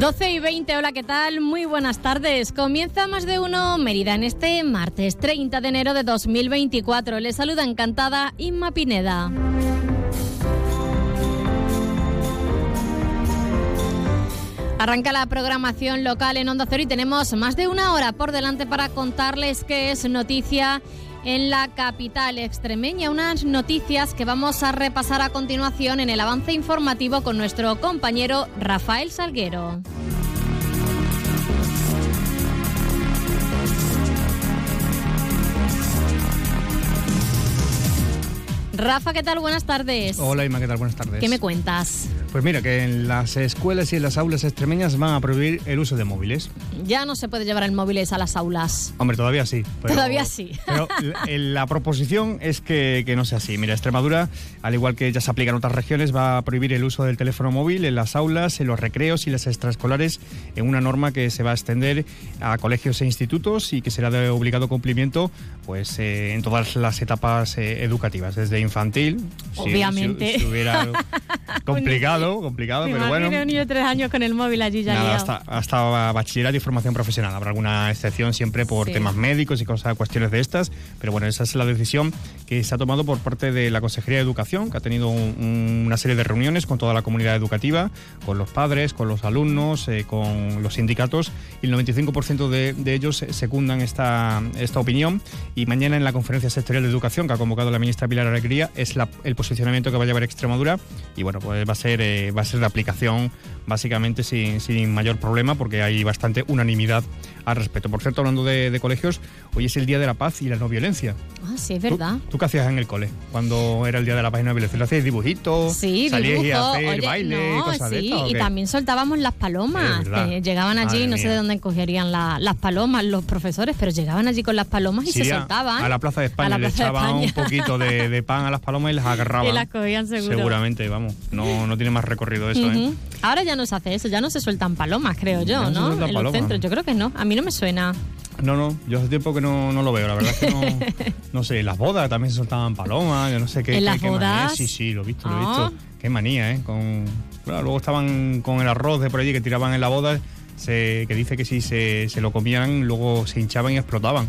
Doce y 20, hola, ¿qué tal? Muy buenas tardes. Comienza más de uno Mérida en este martes 30 de enero de 2024. Les saluda encantada Inma Pineda. Arranca la programación local en Onda Cero y tenemos más de una hora por delante para contarles qué es noticia en la capital extremeña. Unas noticias que vamos a repasar a continuación en el avance informativo con nuestro compañero Rafael Salguero. Rafa, ¿qué tal? Buenas tardes. Hola Ima, ¿qué tal? Buenas tardes. ¿Qué me cuentas? Pues mira, que en las escuelas y en las aulas extremeñas van a prohibir el uso de móviles. Ya no se puede llevar el móviles a las aulas. Hombre, todavía sí. todavía sí. Pero la, proposición es que, que, no sea así. Mira, Extremadura, al igual que ya se aplica en otras regiones, va a prohibir el uso del teléfono móvil en las aulas, en los recreos y las extraescolares, en una norma que se va a extender a colegios e institutos y que será de obligado cumplimiento pues eh, en todas las etapas eh, educativas, desde infantil. Obviamente. Si, hubiera complicado, complicado, pero bueno. un niño de tres años con el móvil allí ya Nada, hasta, hasta, bachillerato y formación profesional. Habrá alguna excepción siempre por temas médicos y cosas, cuestiones de estas, pero bueno, esa es la decisión que se ha tomado por parte de la Consejería de Educación, que ha tenido una serie de reuniones con toda la comunidad educativa, con los padres, con los alumnos, eh, con los sindicatos, y el 95% de, de, ellos secundan esta, esta opinión. Y mañana en la conferencia sectorial de educación que ha convocado la ministra Pilar Alegría es el posicionamiento que va a llevar Extremadura y bueno, pues va a ser, eh, va a ser de aplicación básicamente sin, sin, mayor problema porque hay bastante unanimidad al respecto. Por cierto, hablando de, colegios, hoy es el Día de la Paz y la No Violencia. Ah, sí, es verdad. ¿Tú, qué hacías en el cole cuando era el Día de la Paz y la No Violencia? ¿Hacías dibujitos? Sí, ¿Salías a hacer baile? cosas sí, de y también soltábamos las palomas. llegaban allí, no sé de dónde cogerían las palomas los profesores, pero llegaban allí con las palomas y se soltaban. A la Plaza de España le echaban un poquito de, pan a las palomas y las agarraban. Y las cogían seguro. Seguramente, vamos. No, no tiene más recorrido eso, ¿eh? Ahora ya no se hace eso, ya no se sueltan palomas, creo yo, ¿no? En los centros, yo creo que no. A mí no me suena. No, no, yo hace tiempo que no, no lo veo, la verdad es que no, no sé, las bodas también se soltaban palomas, yo no sé qué. ¿En las bodas? Sí, sí, lo he visto, lo he visto. Ah. Qué manía, ¿eh? Con, luego estaban con el arroz de por allí que tiraban en la boda, se, que dice que si se, se lo comían, luego se hinchaban y explotaban.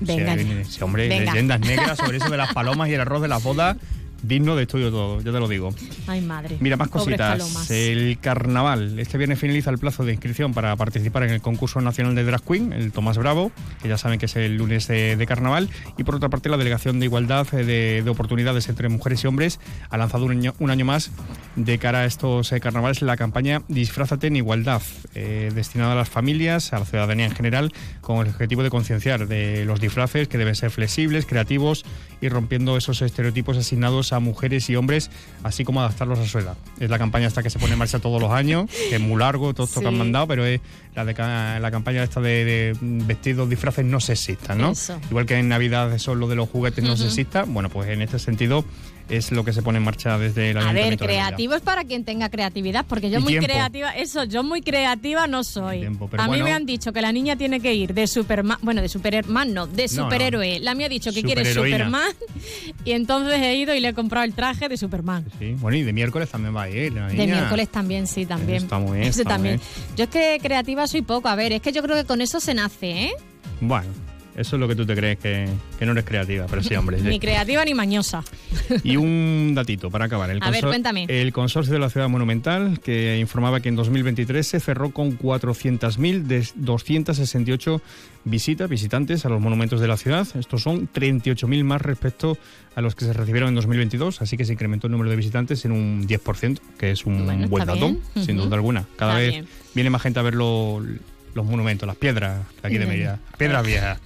Venga. ese hombre, leyendas negras sobre eso de las palomas y el arroz de las bodas digno de estudio todo, ya te lo digo. Ay, madre. Mira, más cositas. El carnaval. Este viernes finaliza el plazo de inscripción para participar en el concurso nacional de Drag Queen, el Tomás Bravo, que ya saben que es el lunes de, carnaval. Y por otra parte, la Delegación de Igualdad eh, de, Oportunidades entre Mujeres y Hombres ha lanzado un año, un año más de cara a estos eh, carnavales la campaña Disfrázate en Igualdad, eh, destinada a las familias, a la ciudadanía en general, con el objetivo de concienciar de los disfraces que deben ser flexibles, creativos y rompiendo esos estereotipos asignados a mujeres y hombres, así como adaptarlos a su edad. Es la campaña esta que se pone en marcha todos los años, que es muy largo, todo esto que han mandado, pero es la, de, la campaña esta de, vestidos, disfraces no sexistas, ¿no? Igual que en Navidad son lo de los juguetes no sexistas, bueno, pues en este sentido es lo que se pone en marcha desde la A ver, creativo es para quien tenga creatividad, porque yo muy creativa, eso, yo muy creativa no soy. a mí me han dicho que la niña tiene que ir de Superman, bueno, de Superman no, de superhéroe. La mía ha dicho que quiere Superman y entonces he ido y le he comprado el traje de Superman. Sí, bueno, y de miércoles también va a ir. de miércoles también, sí, también. está muy bien. también. Yo es que creativa soy poco, a ver, es que yo creo que con eso se nace, ¿eh? Bueno, eso es lo que tú te crees, que, no eres creativa, pero sí, hombre. ni creativa ni mañosa. Y un datito para acabar. El A ver, cuéntame. El consorcio de la ciudad monumental, que informaba que en 2023 se cerró con 400.000 de 268 visitas, visitantes a los monumentos de la ciudad. Estos son 38.000 más respecto a los que se recibieron en 2022, así que se incrementó el número de visitantes en un 10%, que es un buen dato, sin duda alguna. Cada vez viene más gente a verlo los monumentos, las piedras de aquí de Mérida. Piedras viejas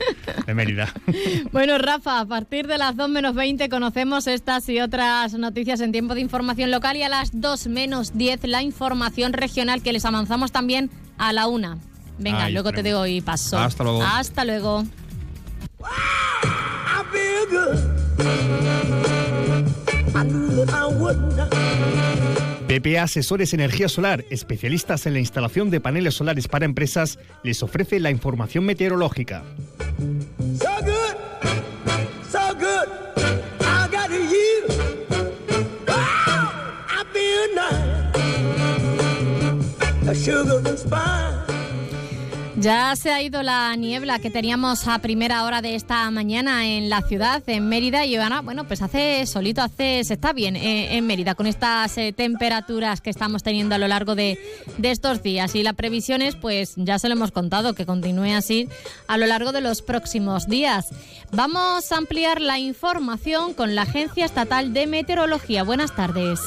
de Mérida. Bueno, Rafa, a partir de las 2 menos 20 conocemos estas y otras noticias en tiempo de información local y a las 2 menos 10 la información regional que les avanzamos también a la 1. Venga, luego te doy paso. Hasta luego. Hasta luego. PPA Asesores Energía Solar, especialistas en la instalación de paneles solares para empresas, les ofrece la información meteorológica. Ya se ha ido la niebla que teníamos a primera hora de esta mañana en la ciudad, en Mérida, y bueno, pues hace solito, hace, se está bien eh, en Mérida con estas eh, temperaturas que estamos teniendo a lo largo de, de estos días. Y la previsión es, pues ya se lo hemos contado, que continúe así a lo largo de los próximos días. Vamos a ampliar la información con la Agencia Estatal de Meteorología. Buenas tardes.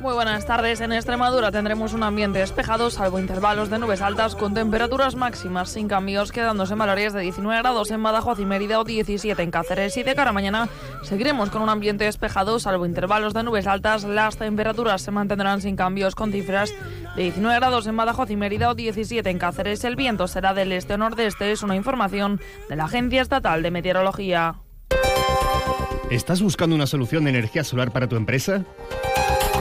Muy buenas tardes. En Extremadura tendremos un ambiente despejado, salvo intervalos de nubes altas con temperaturas máximas sin cambios, quedándose en valores de 19 grados en Badajoz y Mérida o 17 en Cáceres. Y de cara a mañana seguiremos con un ambiente despejado, salvo intervalos de nubes altas. Las temperaturas se mantendrán sin cambios con cifras de 19 grados en Badajoz y Mérida o 17 en Cáceres. El viento será del este o nordeste. Es una información de la Agencia Estatal de Meteorología. ¿Estás buscando una solución de energía solar para tu empresa?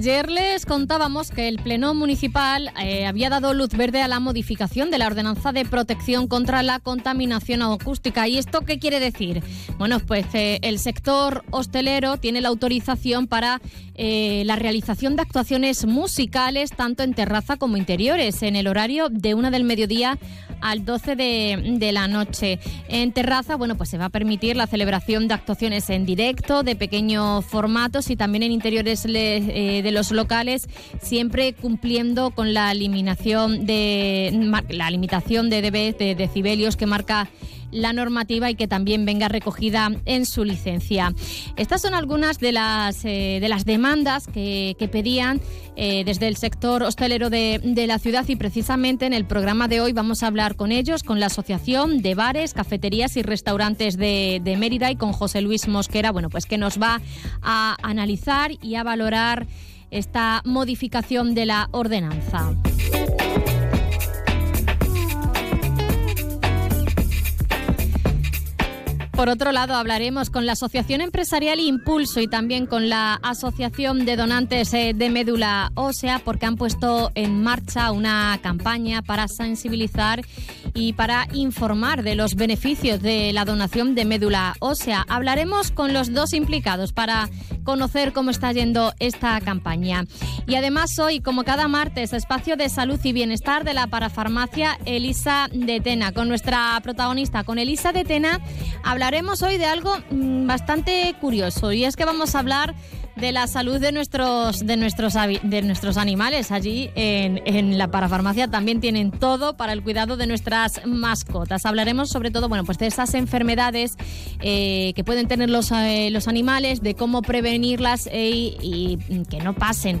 Ayer les contábamos que el Pleno Municipal eh, había dado luz verde a la modificación de la Ordenanza de Protección contra la Contaminación Acústica. ¿Y esto qué quiere decir? Bueno, pues eh, el sector hostelero tiene la autorización para eh, la realización de actuaciones musicales tanto en terraza como interiores en el horario de una del mediodía al 12 de, la noche. En terraza, bueno, pues se va a permitir la celebración de actuaciones en directo, de pequeños formatos y también en interiores eh, de los locales, siempre cumpliendo con la eliminación de la limitación de dB, de decibelios que marca la normativa y que también venga recogida en su licencia. Estas son algunas de las, eh, de las demandas que, pedían eh, desde el sector hostelero de, la ciudad y precisamente en el programa de hoy vamos a hablar con ellos, con la Asociación de Bares, Cafeterías y Restaurantes de, de Mérida y con José Luis Mosquera, bueno, pues que nos va a analizar y a valorar esta modificación de la ordenanza. Por otro lado, hablaremos con la Asociación Empresarial Impulso y también con la Asociación de Donantes eh, de Médula Ósea porque han puesto en marcha una campaña para sensibilizar y para informar de los beneficios de la donación de médula ósea. Hablaremos con los dos implicados para conocer cómo está yendo esta campaña. Y además hoy, como cada martes, espacio de salud y bienestar de la parafarmacia Elisa de Tena. Con nuestra protagonista, con Elisa de Tena, hablaremos hoy de algo mm, bastante curioso y es que vamos a hablar de la salud de nuestros, de nuestros, de nuestros animales. Allí en, la parafarmacia también tienen todo para el cuidado de nuestras mascotas. Hablaremos sobre todo bueno, pues de esas enfermedades eh, que pueden tener los, eh, los animales, de cómo prevenirlas eh, y que no pasen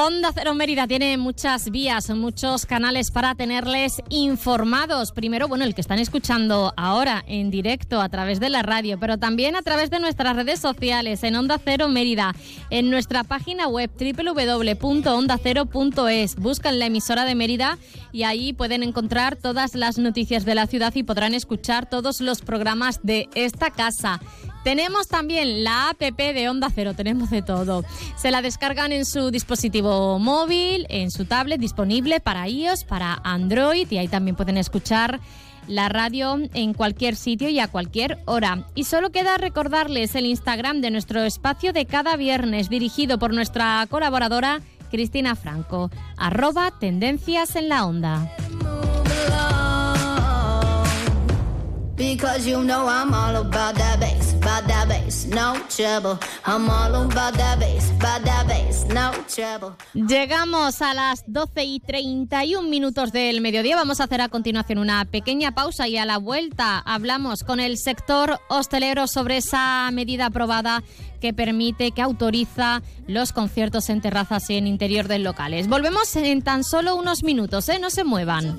Onda Cero Mérida tiene muchas vías, muchos canales para tenerles informados. Primero, bueno, el que están escuchando ahora en directo a través de la radio, pero también a través de nuestras redes sociales en Onda Cero Mérida, en nuestra página web www.ondacero.es. Buscan la emisora de Mérida y ahí pueden encontrar todas las noticias de la ciudad y podrán escuchar todos los programas de esta casa. Tenemos también la app de Onda Cero, tenemos de todo. Se la descargan en su dispositivo móvil, en su tablet, disponible para iOS, para Android y ahí también pueden escuchar la radio en cualquier sitio y a cualquier hora. Y solo queda recordarles el Instagram de nuestro espacio de cada viernes, dirigido por nuestra colaboradora Cristina Franco, arroba tendencias en la onda. Because that bass, no trouble. I'm all about that bass, about that bass, no trouble. Llegamos a las 12 y 31 minutos del mediodía. Vamos a hacer a continuación una pequeña pausa y a la vuelta hablamos con el sector hostelero sobre esa medida aprobada que permite, que autoriza los conciertos en terrazas y en interior de locales. Volvemos en tan solo unos minutos, ¿eh? No se muevan.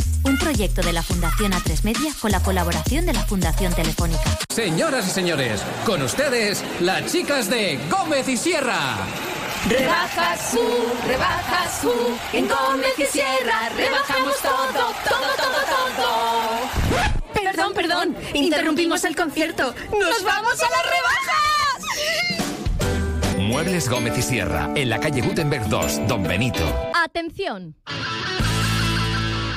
Un proyecto de la Fundación A3 Media con la colaboración de la Fundación Telefónica. Señoras y señores, con ustedes, las chicas de Gómez y Sierra. Rebaja su, rebaja su, en Gómez y Sierra rebajamos todo, todo, todo, todo. Perdón, perdón, interrumpimos el concierto. ¡Nos vamos a las rebajas! Muebles Gómez y Sierra, en la calle Gutenberg 2, Don Benito. Atención.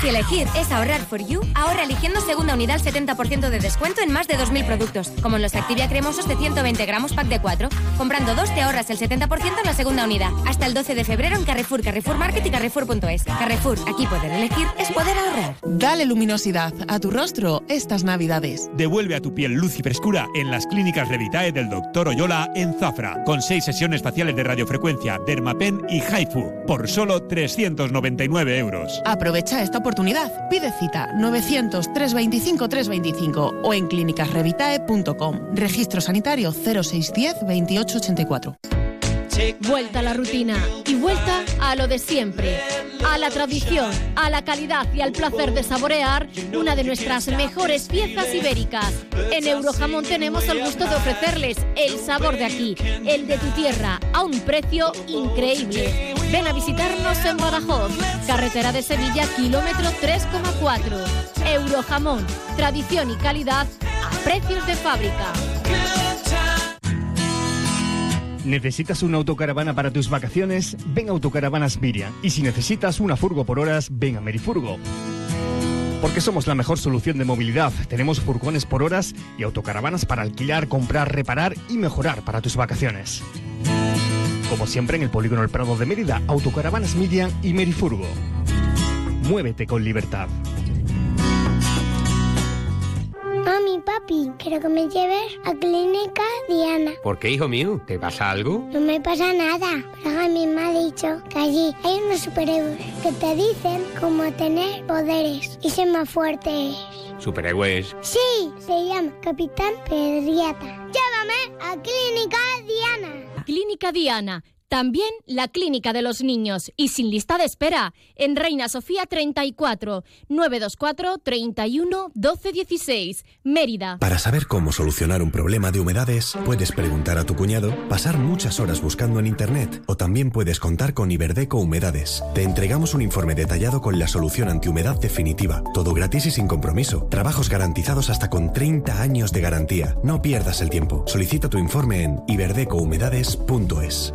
Si elegir es ahorrar for you, ahorra eligiendo segunda unidad al 70% de descuento en más de 2.000 productos, como en los Activia cremosos de 120 gramos pack de 4. Comprando dos te ahorras el 70% en la segunda unidad. Hasta el 12 de febrero en Carrefour, Carrefour Market y Carrefour.es. Carrefour, aquí poder elegir es poder ahorrar. Dale luminosidad a tu rostro estas navidades. Devuelve a tu piel luz y frescura en las clínicas Revitae del Dr. Oyola en Zafra, con seis sesiones faciales de radiofrecuencia, Dermapen y Haifu, por solo 399 euros. Aprovecha esta oportunidad. Pide cita 900-325-325 o en clínicasrevitae.com. Registro sanitario 0610 2884. Vuelta a la rutina y vuelta a lo de siempre, a la tradición, a la calidad y al placer de saborear una de nuestras mejores piezas ibéricas. En Eurojamón tenemos el gusto de ofrecerles el sabor de aquí, el de tu tierra, a un precio increíble. Ven a visitarnos en Badajoz, carretera de Sevilla, kilómetro 3,4. Eurojamón, tradición y calidad a precios de fábrica. ¿Necesitas una autocaravana para tus vacaciones? Ven a Autocaravanas Miriam. Y si necesitas una furgo por horas, ven a Merifurgo. Porque somos la mejor solución de movilidad. Tenemos furgones por horas y autocaravanas para alquilar, comprar, reparar y mejorar para tus vacaciones. Como siempre en el Polígono El Prado de Mérida, Autocaravanas Miriam y Merifurgo. Muévete con libertad. Mami, papi, quiero que me lleves a Clínica Diana. ¿Por qué, hijo mío? ¿Te pasa algo? No me pasa nada. Pero mí me ha dicho que allí hay unos superhéroes que te dicen cómo tener poderes y ser más fuertes. ¿Superhéroes? Sí, se llama Capitán Pedriata. Llévame a Clínica Diana. Clínica Diana También la Clínica de los Niños y sin lista de espera en Reina Sofía 34 924 31 12 16 Mérida. Para saber cómo solucionar un problema de humedades, puedes preguntar a tu cuñado, pasar muchas horas buscando en internet o también puedes contar con Iberdeco Humedades. Te entregamos un informe detallado con la solución antihumedad definitiva, todo gratis y sin compromiso. Trabajos garantizados hasta con 30 años de garantía. No pierdas el tiempo. Solicita tu informe en iberdecohumedades.es.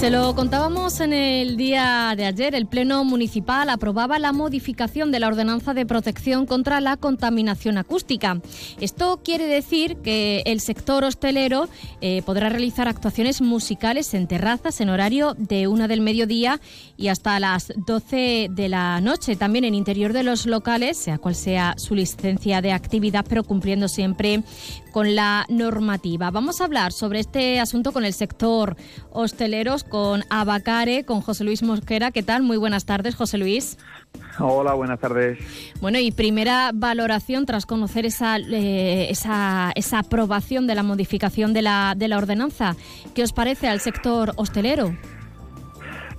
Se lo contábamos en el día de ayer. El Pleno Municipal aprobaba la modificación de la Ordenanza de Protección contra la Contaminación Acústica. Esto quiere decir que el sector hostelero eh, podrá realizar actuaciones musicales en terrazas en horario de una del mediodía y hasta las 12 de la noche. También en interior de los locales, sea cual sea su licencia de actividad, pero cumpliendo siempre con la normativa. Vamos a hablar sobre este asunto con el sector hosteleros, con Abacare, con José Luis Mosquera. ¿Qué tal? Muy buenas tardes, José Luis. Hola, buenas tardes. Bueno, y primera valoración tras conocer esa, eh, esa, esa, aprobación de la modificación de la, de la ordenanza. ¿Qué os parece al sector hostelero?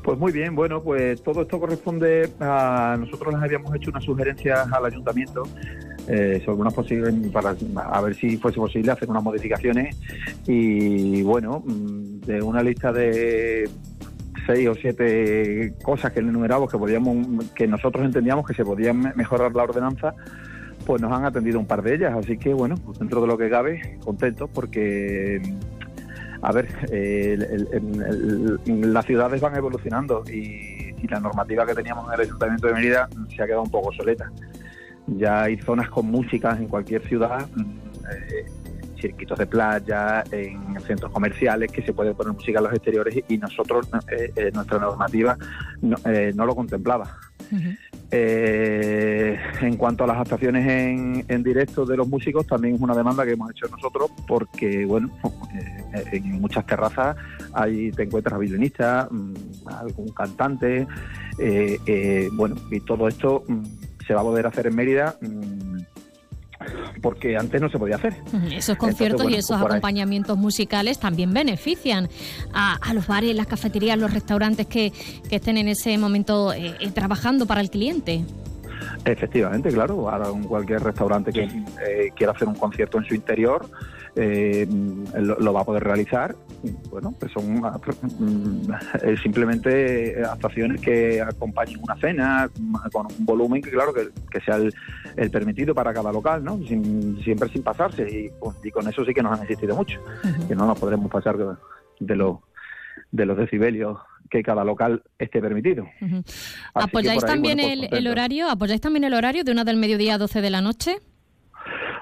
Pues muy bien, bueno, pues todo esto corresponde a nosotros les habíamos hecho unas sugerencias al ayuntamiento eh, sobre unas posibles para a ver si fuese posible hacer unas modificaciones y bueno mm, de una lista de seis o siete cosas que enumeramos que podíamos que nosotros entendíamos que se podían mejorar la ordenanza pues nos han atendido un par de ellas así que bueno pues dentro de lo que cabe contentos porque a ver, eh, las ciudades van evolucionando y, la normativa que teníamos en el Ayuntamiento de Mérida se ha quedado un poco obsoleta. Ya hay zonas con música en cualquier ciudad, eh, circuitos de playa, en centros comerciales que se puede poner música en los exteriores y nosotros, eh, nuestra normativa no, lo contemplaba. Eh, en cuanto a las actuaciones en, directo de los músicos, también es una demanda que hemos hecho nosotros porque, bueno, eh, en muchas terrazas ahí te encuentras a violinistas, mm, algún cantante, eh, bueno, y todo esto mm, se va a poder hacer en Mérida mm, porque antes no se podía hacer. Esos conciertos y esos pues acompañamientos musicales también benefician a, los bares, las cafeterías, los restaurantes que, estén en ese momento eh, eh, trabajando para el cliente. Efectivamente, claro. Ahora cualquier restaurante que eh, quiera hacer un concierto en su interior eh, lo, va a poder realizar. Bueno, pues son mm, simplemente actuaciones que acompañen una cena con un volumen que, claro, que, sea el, permitido para cada local, ¿no? siempre sin pasarse. Y, con eso sí que nos han existido mucho, que no nos podremos pasar de, de los de los decibelios que cada local esté permitido. ¿Apoyáis también el, pues el, horario? ¿Apoyáis también el horario de una del mediodía a 12 de la noche?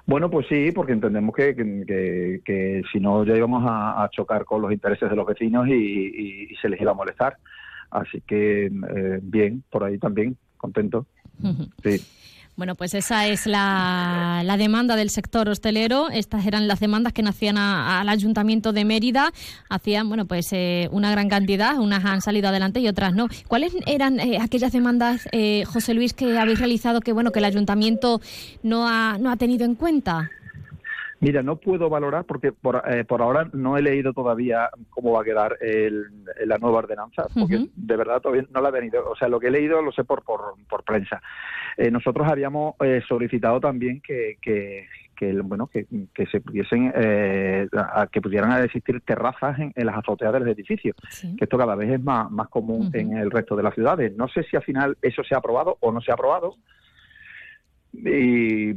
Bueno, pues sí, porque entendemos que, que, si no ya íbamos a, chocar con los intereses de los vecinos y, se les iba a molestar. Así que eh, bien, por ahí también, contento. Sí. Bueno, pues esa es la, demanda del sector hostelero. Estas eran las demandas que nacían al Ayuntamiento de Mérida. Hacían, bueno, pues eh, una gran cantidad. Unas han salido adelante y otras no. ¿Cuáles eran eh, aquellas demandas, eh, José Luis, que habéis realizado que, bueno, que el Ayuntamiento no ha, no ha tenido en cuenta? Mira, no puedo valorar porque por, por, ahora no he leído todavía cómo va a quedar la nueva ordenanza, porque de verdad todavía no la he venido. O sea, lo que he leído lo sé por, por, por prensa. Eh, nosotros habíamos eh, solicitado también que, que, bueno que, se pudiesen eh, que pudieran existir terrazas en, las azoteas de los edificios que esto cada vez es más, más común en el resto de las ciudades. No sé si al final eso se ha aprobado o no se ha aprobado y,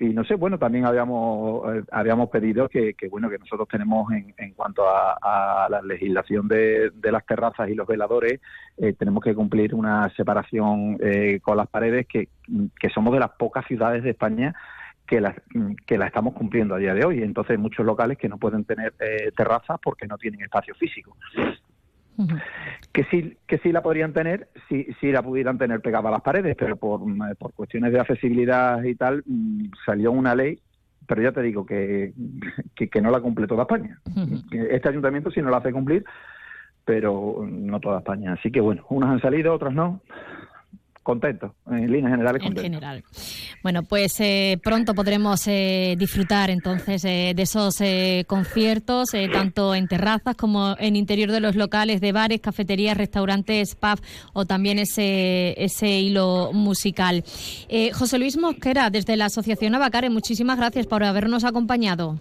no sé, bueno, también habíamos eh, habíamos pedido que, bueno que nosotros tenemos en, en cuanto a, la legislación de, las terrazas y los veladores, eh, tenemos que cumplir una separación eh, con las paredes que, que somos de las pocas ciudades de España que la, que la estamos cumpliendo a día de hoy. Entonces, muchos locales que no pueden tener terrazas porque no tienen espacio físico. Que sí que sí la podrían tener si, si la pudieran tener pegada a las paredes, pero por, por cuestiones de accesibilidad y tal mm, salió una ley pero ya te digo que, que, no la cumple toda España. Este ayuntamiento sí no la hace cumplir, pero no toda España. Así que bueno, unas han salido, otras no contento, en líneas generales contento. En general. Bueno, pues eh, pronto podremos eh, disfrutar entonces eh, de esos conciertos, tanto en terrazas como en interior de los locales de bares, cafeterías, restaurantes, pub o también ese, ese hilo musical. José Luis Mosquera, desde la Asociación Abacare, muchísimas gracias por habernos acompañado.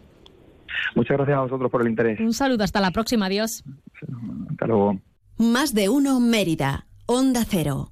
Muchas gracias a vosotros por el interés. Un saludo, hasta la próxima, adiós. Hasta luego. Más de uno Mérida, Onda Cero.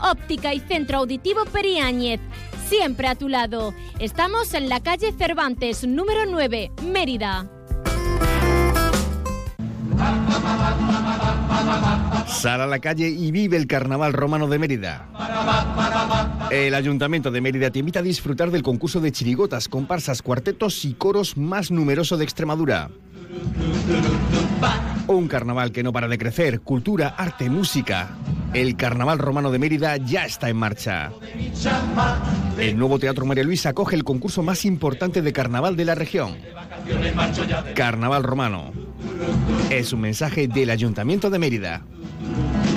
Óptica y Centro Auditivo Periáñez. Siempre a tu lado. Estamos en la calle Cervantes, número 9, Mérida. Sal a la calle y vive el Carnaval Romano de Mérida. El Ayuntamiento de Mérida te invita a disfrutar del concurso de chirigotas, comparsas, cuartetos y coros más numeroso de Extremadura. Un carnaval que no para de crecer, cultura, arte, música. El Carnaval Romano de Mérida ya está en marcha. El nuevo Teatro María Luisa acoge el concurso más importante de carnaval de la región. Carnaval Romano. Es un mensaje del Ayuntamiento de Mérida.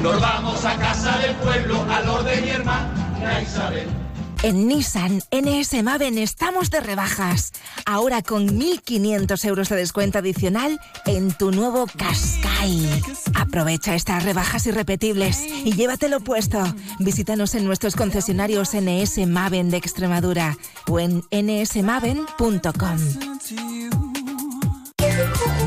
Nos vamos a casa del pueblo, al orden mi hermana Isabel. En Nissan NS Maven estamos de rebajas. Ahora con 1.500 euros de descuento adicional en tu nuevo Qashqai. Aprovecha estas rebajas irrepetibles y llévatelo puesto. Visítanos en nuestros concesionarios NS Maven de Extremadura o en nsmaven.com.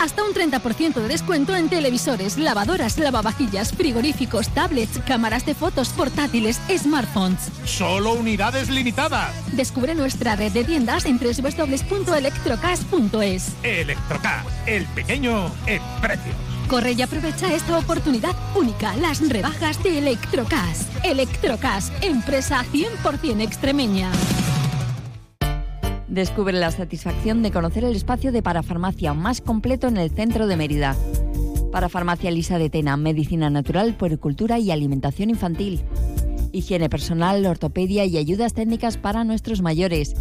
Hasta un 30% de descuento en televisores, lavadoras, lavavajillas, frigoríficos, tablets, cámaras de fotos, portátiles, smartphones. Solo unidades limitadas. Descubre nuestra red de tiendas en www.electrocas.es. Electrocas, el pequeño en precio. Corre y aprovecha esta oportunidad única, las rebajas de Electrocas. Electrocas, empresa 100% extremeña. Descubre la satisfacción de conocer el espacio de parafarmacia más completo en el centro de Mérida. Parafarmacia Lisa de Tena, medicina natural, puericultura y alimentación infantil. Higiene personal, ortopedia y ayudas técnicas para nuestros mayores.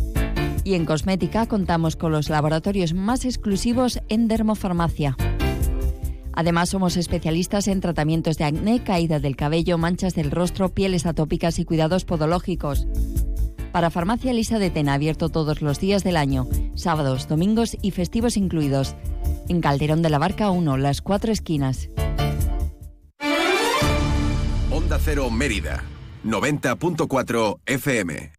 Y en cosmética contamos con los laboratorios más exclusivos en dermofarmacia. Además, somos especialistas en tratamientos de acné, caída del cabello, manchas del rostro, pieles atópicas y cuidados podológicos. Para Farmacia Lisa de Tena, abierto todos los días del año, sábados, domingos y festivos incluidos. En Calderón de la Barca 1, las cuatro esquinas. Onda Cero Mérida, 90.4 FM.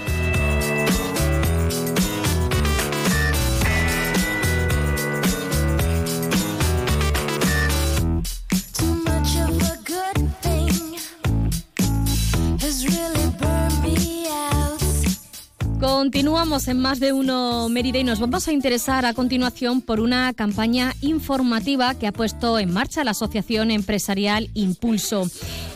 Continuamos en más de uno Mérida y nos vamos a interesar a continuación por una campaña informativa que ha puesto en marcha la Asociación Empresarial Impulso.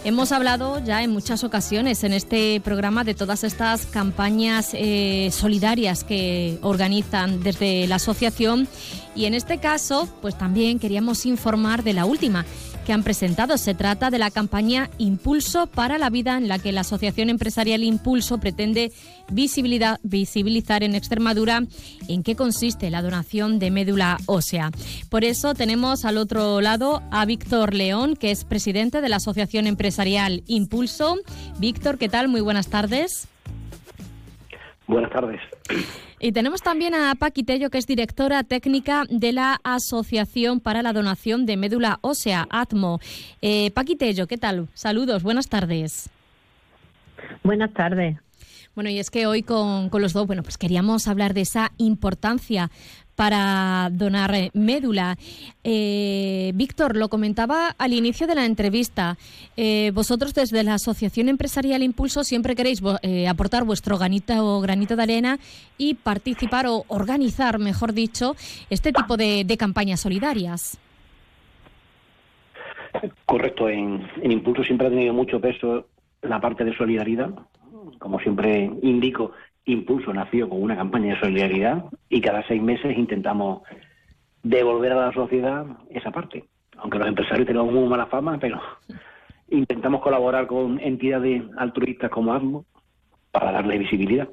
Hemos hablado ya en muchas ocasiones en este programa de todas estas campañas eh, solidarias que organizan desde la asociación y en este caso pues también queríamos informar de la última que han presentado. Se trata de la campaña Impulso para la Vida, en la que la Asociación Empresarial Impulso pretende visibilizar en Extremadura en qué consiste la donación de médula ósea. Por eso tenemos al otro lado a Víctor León, que es presidente de la Asociación Empresarial Impulso. Víctor, ¿qué tal? Muy buenas tardes. Buenas tardes. Y tenemos también a Paqui Tello, que es directora técnica de la Asociación para la Donación de Médula Ósea, ATMO. Eh, Paqui Tello, ¿qué tal? Saludos, buenas tardes. Buenas tardes. Bueno, y es que hoy con, con los dos, bueno, pues queríamos hablar de esa importancia para donar eh, médula. Eh, Víctor, lo comentaba al inicio de la entrevista. Eh, vosotros desde la Asociación Empresarial Impulso siempre queréis aportar vuestro granito o granito de arena y participar o organizar, mejor dicho, este tipo de, de campañas solidarias. Correcto, en, en Impulso siempre ha tenido mucho peso la parte de solidaridad. Como siempre indico, Impulso nació con una campaña de solidaridad y cada seis meses intentamos devolver a la sociedad esa parte. Aunque los empresarios tenemos muy mala fama, pero intentamos colaborar con entidades altruistas como ASMO para darle visibilidad.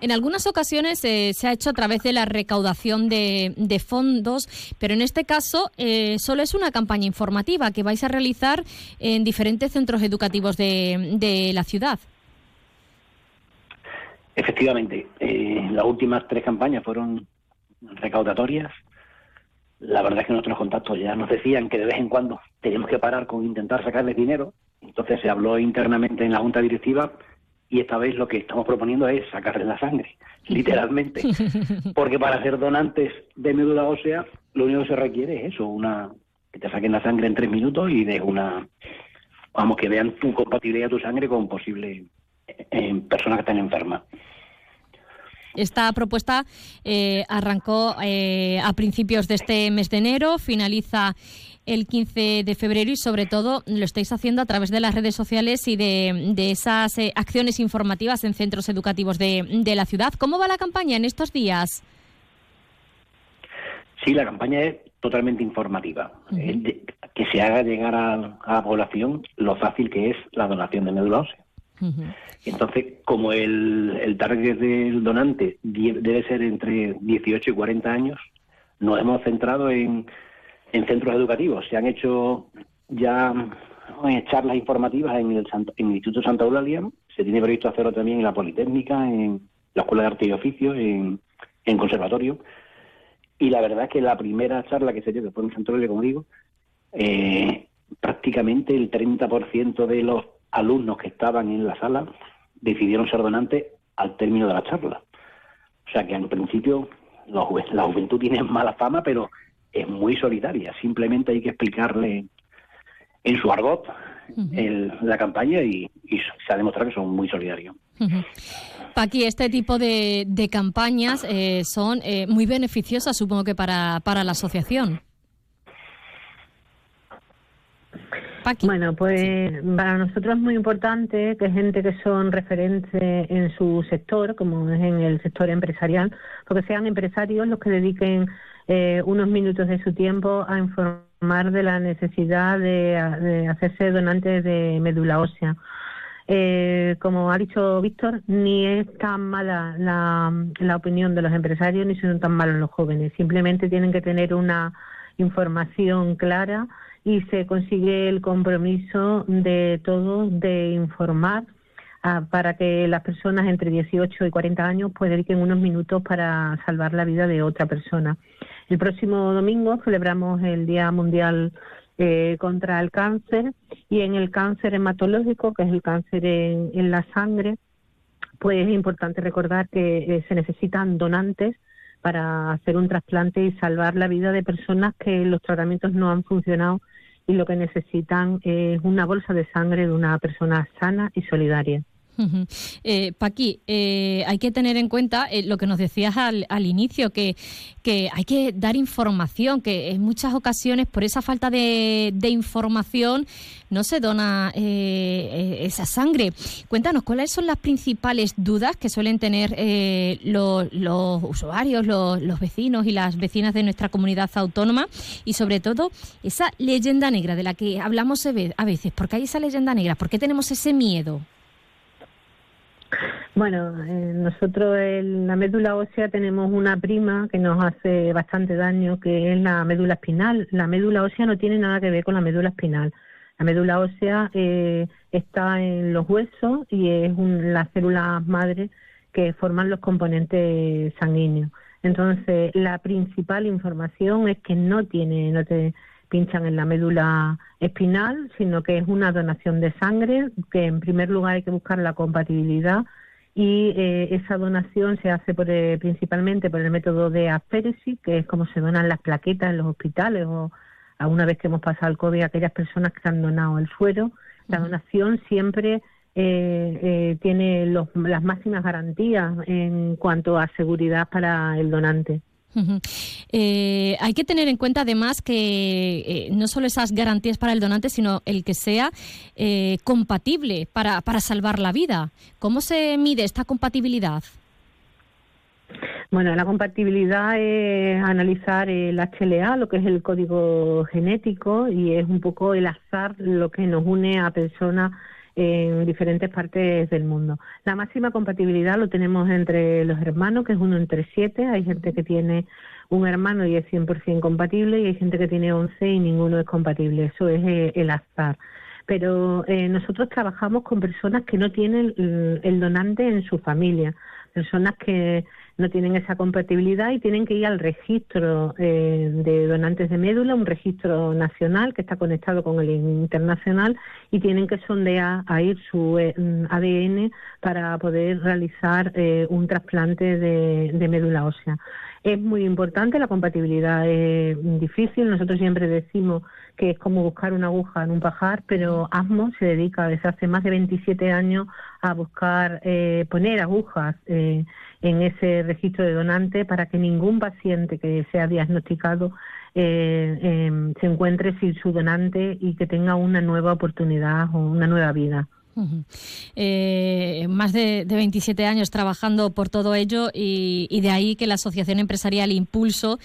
En algunas ocasiones eh, se ha hecho a través de la recaudación de, fondos, pero en este caso eh, solo es una campaña informativa que vais a realizar en diferentes centros educativos de la ciudad. Efectivamente, eh, las últimas tres campañas fueron recaudatorias. La verdad es que nuestros contactos ya nos decían que de vez en cuando tenemos que parar con intentar sacarles dinero. Entonces se habló internamente en la Junta Directiva y esta vez lo que estamos proponiendo es sacarles la sangre, literalmente. Porque para ser donantes de médula ósea, lo único que se requiere es eso, una que te saquen la sangre en tres minutos y de una, vamos, que vean tu compatibilidad tu sangre con posibles eh, personas que están enfermas. Esta propuesta eh, arrancó eh, a principios de este mes de enero, finaliza el 15 de febrero y sobre todo lo estáis haciendo a través de las redes sociales y de, de esas eh, acciones informativas en centros educativos de, de la ciudad. ¿Cómo va la campaña en estos días? Sí, la campaña es totalmente informativa. Es de- que se haga llegar a, a la población lo fácil que es la donación de médula ósea. Entonces, como el, target del donante debe ser entre 18 y 40 años, nos hemos centrado en, en centros educativos. Se han hecho ya eh, charlas informativas en el, en el Instituto Santa Eulalia, se tiene previsto hacerlo también en la Politécnica, en la Escuela de Arte y Oficio, en, en Conservatorio. Y la verdad es que la primera charla que se dio, que fue en Santa Eulalia, como digo, eh, prácticamente el 30% de los alumnos que estaban en la sala decidieron ser donantes al término de la charla. O sea que en principio la, ju- la juventud tiene mala fama, pero es muy solidaria. Simplemente hay que explicarle en su argot el- la campaña y, y se ha demostrado que son muy solidarios. Ujú. Paqui, este tipo de, de campañas eh, son eh, muy beneficiosas, supongo que para, para la asociación. Bueno, pues para nosotros es muy importante que gente que son referentes en su sector, como es en el sector empresarial, porque sean empresarios los que dediquen eh, unos minutos de su tiempo a informar de la necesidad de, de hacerse donantes de médula ósea. Eh, como ha dicho Víctor, ni es tan mala la, la opinión de los empresarios ni son tan malos los jóvenes. Simplemente tienen que tener una información clara y se consigue el compromiso de todos de informar ah, para que las personas entre 18 y 40 años pues dediquen unos minutos para salvar la vida de otra persona. El próximo domingo celebramos el Día Mundial eh, contra el cáncer y en el cáncer hematológico, que es el cáncer en, la sangre, pues es importante recordar que eh, se necesitan donantes para hacer un trasplante y salvar la vida de personas que los tratamientos no han funcionado y lo que necesitan es una bolsa de sangre de una persona sana y solidaria. Eh, Paqui, eh, hay que tener en cuenta eh, lo que nos decías al, inicio, que, hay que dar información, que en muchas ocasiones por esa falta de, información no se dona esa sangre. Cuéntanos, ¿cuáles son las principales dudas que suelen tener los, los, usuarios, los, los vecinos y las vecinas de nuestra comunidad autónoma? Y sobre todo, esa leyenda negra de la que hablamos a veces. ¿Por qué hay esa leyenda negra? ¿Por qué tenemos ese miedo? Bueno, eh, nosotros en la médula ósea tenemos una prima que nos hace bastante daño, que es la médula espinal. La médula ósea no tiene nada que ver con la médula espinal. La médula ósea eh, está en los huesos y es las células madres que forman los componentes sanguíneos. Entonces, la principal información es que no tiene, no pinchan en la médula espinal, sino que es una donación de sangre, que en primer lugar hay que buscar la compatibilidad y eh, esa donación se hace por, eh, principalmente por el método de aféresis, que es como se donan las plaquetas en los hospitales o a una vez que hemos pasado el COVID, aquellas personas que han donado el suero. La donación siempre eh, tiene las máximas garantías en cuanto a seguridad para el donante. Eh, hay que tener en cuenta además que eh, no solo esas garantías para el donante, sino el que sea eh, compatible para, para salvar la vida. ¿Cómo se mide esta compatibilidad? Bueno, la compatibilidad es analizar el HLA, lo que es el código genético, y es un poco el azar lo que nos une a personas en diferentes partes del mundo. La máxima compatibilidad lo tenemos entre los hermanos, que es uno entre siete. Hay gente que tiene un hermano y es 100% compatible y hay gente que tiene 11 y ninguno es compatible. Eso es eh, el azar. Pero eh, nosotros trabajamos con personas que no tienen el donante en su familia, personas que no tienen esa compatibilidad y tienen que ir al registro eh, de donantes de médula, un registro nacional que está conectado con el internacional y tienen que sondear a ir su eh, ADN para poder realizar eh, un trasplante de, médula ósea. Es muy importante, la compatibilidad es difícil. Nosotros siempre decimos que es como buscar una aguja en un pajar, pero ASMO se dedica desde hace más de 27 años a buscar poner agujas en ese registro de donante para que ningún paciente que sea diagnosticado eh, em, se encuentre sin su donante y que tenga una nueva oportunidad o una nueva vida. Eh, más de, 27 años trabajando por todo ello y, de ahí que la Asociación Empresarial Impulso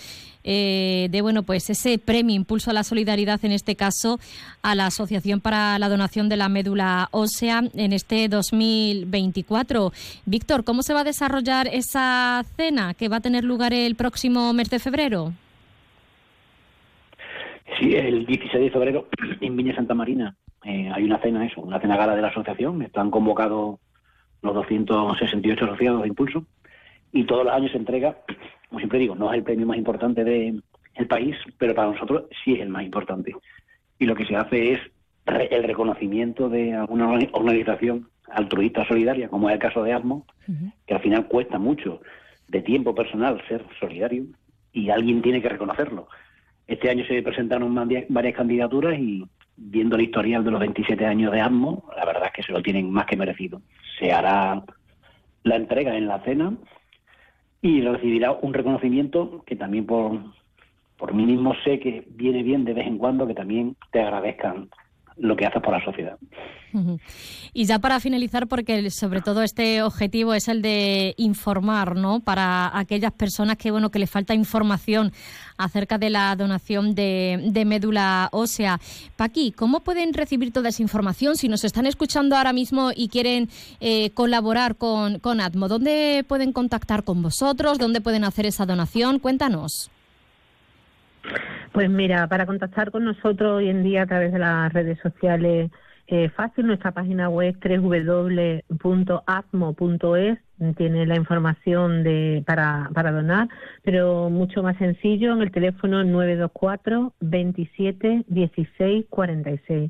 eh, de bueno pues ese premio Impulso a la Solidaridad en este caso a la Asociación para la Donación de la Médula Ósea en este 2024. Víctor, ¿cómo se va a desarrollar esa cena que va a tener lugar el próximo mes de febrero? Sí, el 16 de febrero en Viña Santa Marina eh, hay una cena, eso, una cena gala de la asociación. Están convocados los 268 asociados de Impulso y todos los años se entrega, como siempre digo, no es el premio más importante del país, pero para nosotros sí es el más importante. Y lo que se hace es el reconocimiento de alguna organización altruista solidaria, como es el caso de ASMO, que al final cuesta mucho de tiempo personal ser solidario y alguien tiene que reconocerlo. Este año se presentaron varias candidaturas y viendo la historial de los 27 años de ASMO, la verdad es que se lo tienen más que merecido. Se hará la entrega en la cena y recibirá un reconocimiento que también por, por mí mismo sé que viene bien de vez en cuando que también te agradezcan lo que haces por la sociedad. Y ya para finalizar, porque sobre todo este objetivo es el de informar, ¿no? Para aquellas personas que bueno que les falta información acerca de la donación de, médula ósea. Paqui, ¿cómo pueden recibir toda esa información si nos están escuchando ahora mismo y quieren eh, colaborar con, con ATMO? ¿Dónde pueden contactar con vosotros? ¿Dónde pueden hacer esa donación? Cuéntanos. Pues mira, para contactar con nosotros hoy en día a través de las redes sociales eh, fácil, nuestra página web www.atmo.es tiene la información de, para, para donar, pero mucho más sencillo en el teléfono 924 27 16 46.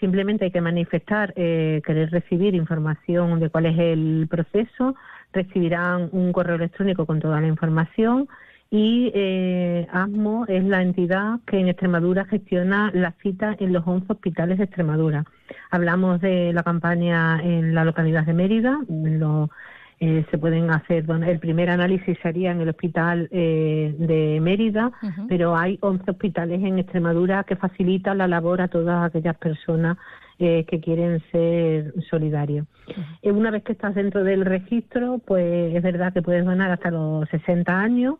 simplemente hay que manifestar eh, querer recibir información de cuál es el proceso, recibirán un correo electrónico con toda la información y eh, ASMO es la entidad que en Extremadura gestiona la cita en los 11 hospitales de Extremadura. Hablamos de la campaña en la localidad de Mérida, eh, se pueden hacer, el primer análisis sería en el hospital eh, de Mérida, pero hay 11 hospitales en Extremadura que facilitan la labor a todas aquellas personas eh, que quieren ser solidarios. una vez que estás dentro del registro, pues es verdad que puedes donar hasta los 60 años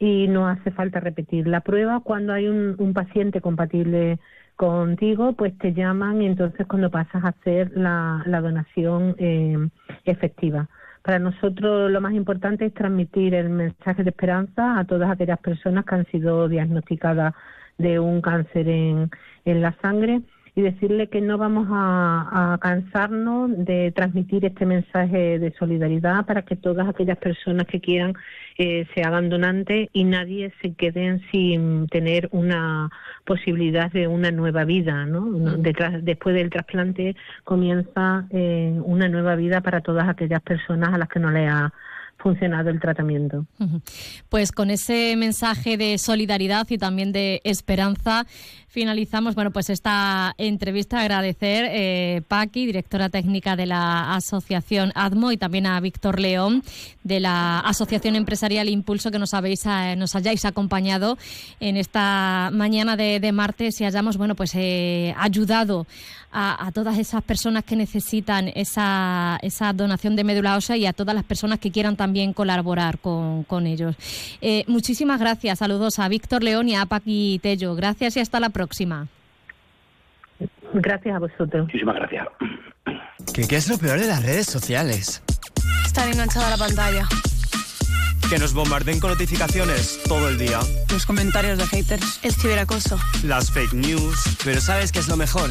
y no hace falta repetir la prueba. Cuando hay un, paciente compatible contigo, pues te llaman y entonces cuando pasas a hacer la, donación eh, efectiva. Para nosotros lo más importante es transmitir el mensaje de esperanza a todas aquellas personas que han sido diagnosticadas de un cáncer en, en la sangre y decirle que no vamos a, cansarnos de transmitir este mensaje de solidaridad para que todas aquellas personas que quieran eh, se hagan donantes y nadie se quede sin tener una posibilidad de una nueva vida. ¿no? Mm. Detrás, después del trasplante comienza eh, una nueva vida para todas aquellas personas a las que no le ha funcionado el tratamiento. Pues con ese mensaje de solidaridad y también de esperanza finalizamos bueno pues esta entrevista agradecer eh, Paqui directora técnica de la asociación ADMO y también a Víctor León de la asociación empresarial Impulso que nos habéis eh, nos hayáis acompañado en esta mañana de, martes y hayamos bueno pues eh, ayudado a, todas esas personas que necesitan esa, esa donación de médula ósea y a todas las personas que quieran también colaborar con, ellos. Eh, muchísimas gracias. Saludos a Víctor León y a Paqui Tello. Gracias y hasta la próxima. Gracias a vosotros. Muchísimas gracias. ¿Qué, ¿Qué es lo peor de las redes sociales? Estar enganchada a la pantalla. Que nos bombarden con notificaciones todo el día. Los comentarios de haters. El ciberacoso. Las fake news. Pero ¿sabes qué es lo mejor?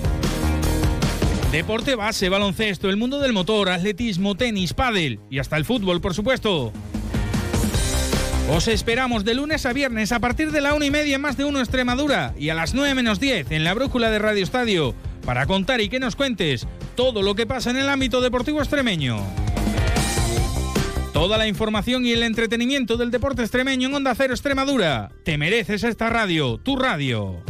Deporte base, baloncesto, el mundo del motor, atletismo, tenis, pádel y hasta el fútbol, por supuesto. Os esperamos de lunes a viernes a partir de la una y media más de uno Extremadura y a las 9 menos 10 en la brújula de Radio Estadio para contar y que nos cuentes todo lo que pasa en el ámbito deportivo extremeño. Toda la información y el entretenimiento del deporte extremeño en Onda Cero Extremadura. Te mereces esta radio, tu radio.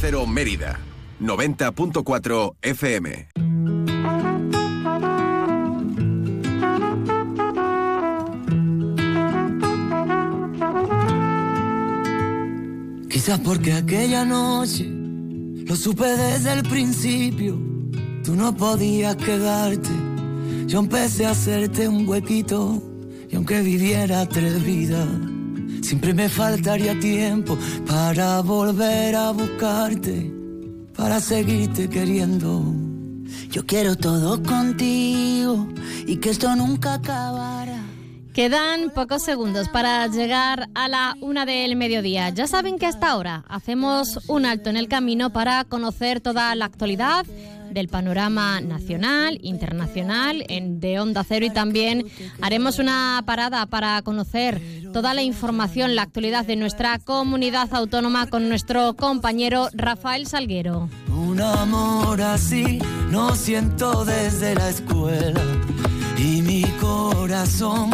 Cero Mérida, 90.4 FM. Quizás porque aquella noche lo supe desde el principio, tú no podías quedarte. Yo empecé a hacerte un huequito y aunque viviera tres vidas Siempre me faltaría tiempo para volver a buscarte, para seguirte queriendo. Yo quiero todo contigo y que esto nunca acabará. Quedan pocos segundos para llegar a la una del mediodía. Ya saben que hasta ahora hacemos un alto en el camino para conocer toda la actualidad del panorama nacional, internacional, de Onda Cero y también haremos una parada para conocer toda la información, la actualidad de nuestra comunidad autónoma con nuestro compañero Rafael Salguero. Un amor así no siento desde la escuela y mi corazón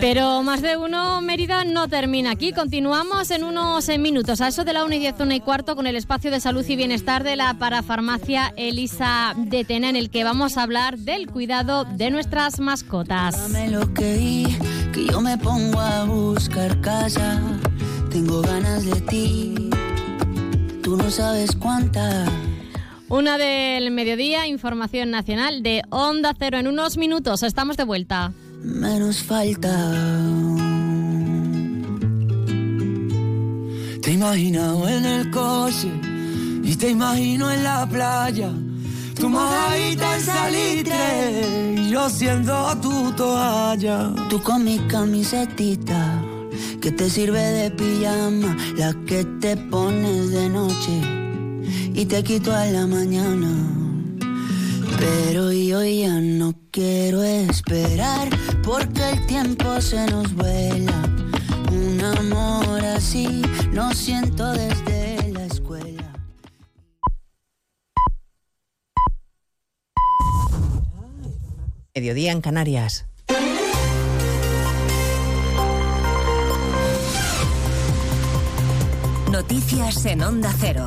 pero más de uno, Mérida no termina aquí. Continuamos en unos minutos, a eso de la 1 y 10, 1 y cuarto, con el espacio de salud y bienestar de la parafarmacia Elisa de Tena, en el que vamos a hablar del cuidado de nuestras mascotas. Dame lo que, que yo me pongo a buscar casa. Tengo ganas de ti tú no sabes cuántas. Una del mediodía, información nacional de Onda Cero. En unos minutos estamos de vuelta. Menos falta. Te imagino en el coche y te imagino en la playa. Tu mojadita en salitre y yo siendo tu toalla. Tú con mi camisetita que te sirve de pijama, la que te pones de noche y te quito a la mañana. Pero yo ya no quiero esperar porque el tiempo se nos vuela. Un amor así lo siento desde la escuela. Mediodía en Canarias. Noticias en Onda Cero.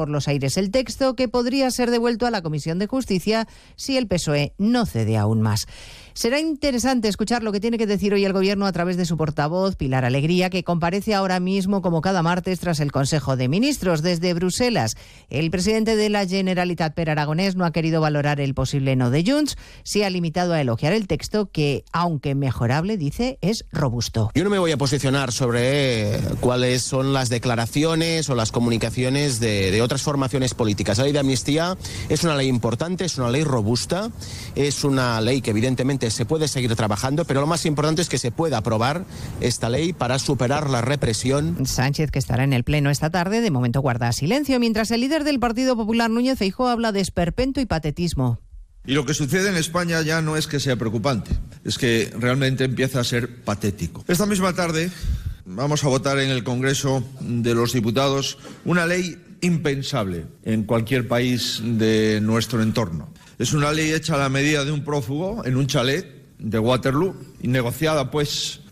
por los aires el texto que podría ser devuelto a la Comisión de Justicia si el PSOE no cede aún más. Será interesante escuchar lo que tiene que decir hoy el Gobierno a través de su portavoz, Pilar Alegría, que comparece ahora mismo como cada martes tras el Consejo de Ministros desde Bruselas. El presidente de la Generalitat, Per Aragonés, no ha querido valorar el posible no de Junts, se ha limitado a elogiar el texto que, aunque mejorable, dice, es robusto. Yo no me voy a posicionar sobre cuáles son las declaraciones o las comunicaciones de, de otras formaciones políticas. La ley de amnistía es una ley importante, es una ley robusta, es una ley que evidentemente se puede seguir trabajando, pero lo más importante es que se pueda aprobar esta ley para superar la represión. Sánchez, que estará en el Pleno esta tarde, de momento guarda silencio, mientras el líder del Partido Popular, Núñez Feijóo, habla de esperpento y patetismo. Y lo que sucede en España ya no es que sea preocupante, es que realmente empieza a ser patético. Esta misma tarde vamos a votar en el Congreso de los Diputados una ley impensable en cualquier país de nuestro entorno. Es una ley hecha a la medida de un prófugo en un chalet de Waterloo y negociada pues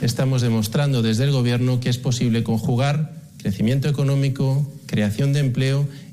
Estamos demostrando desde el Gobierno que es posible conjugar crecimiento económico, creación de empleo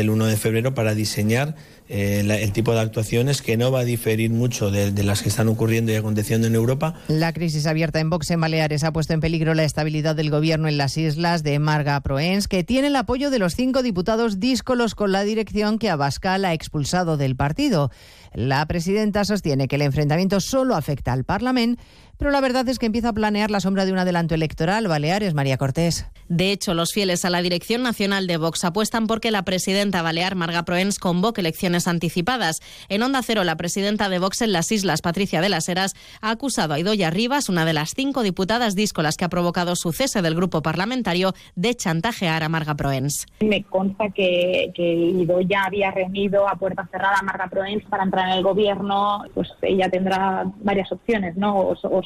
el 1 de febrero para diseñar eh, el tipo de actuaciones que no va a diferir mucho de, las que están ocurriendo y aconteciendo en Europa. La crisis abierta en Vox en Baleares ha puesto en peligro la estabilidad del gobierno en las islas de Marga Proens, que tiene el apoyo de los cinco diputados díscolos con la dirección que Abascal ha expulsado del partido. La presidenta sostiene que el enfrentamiento solo afecta al Parlamento pero la verdad es que empieza a planear la sombra de un adelanto electoral. Baleares, María Cortés. De hecho, los fieles a la dirección nacional de Vox apuestan porque la presidenta balear Marga Proens convoque elecciones anticipadas. En Onda Cero, la presidenta de Vox en las islas, Patricia de las Heras, ha acusado a Idoya Rivas, una de las cinco diputadas díscolas que ha provocado su cese del grupo parlamentario, de chantajear a Marga Proens. Me consta que, que Idoya había reunido a puerta cerrada a Marga Proens para entrar en el gobierno. Pues ella tendrá varias opciones, ¿no? O, o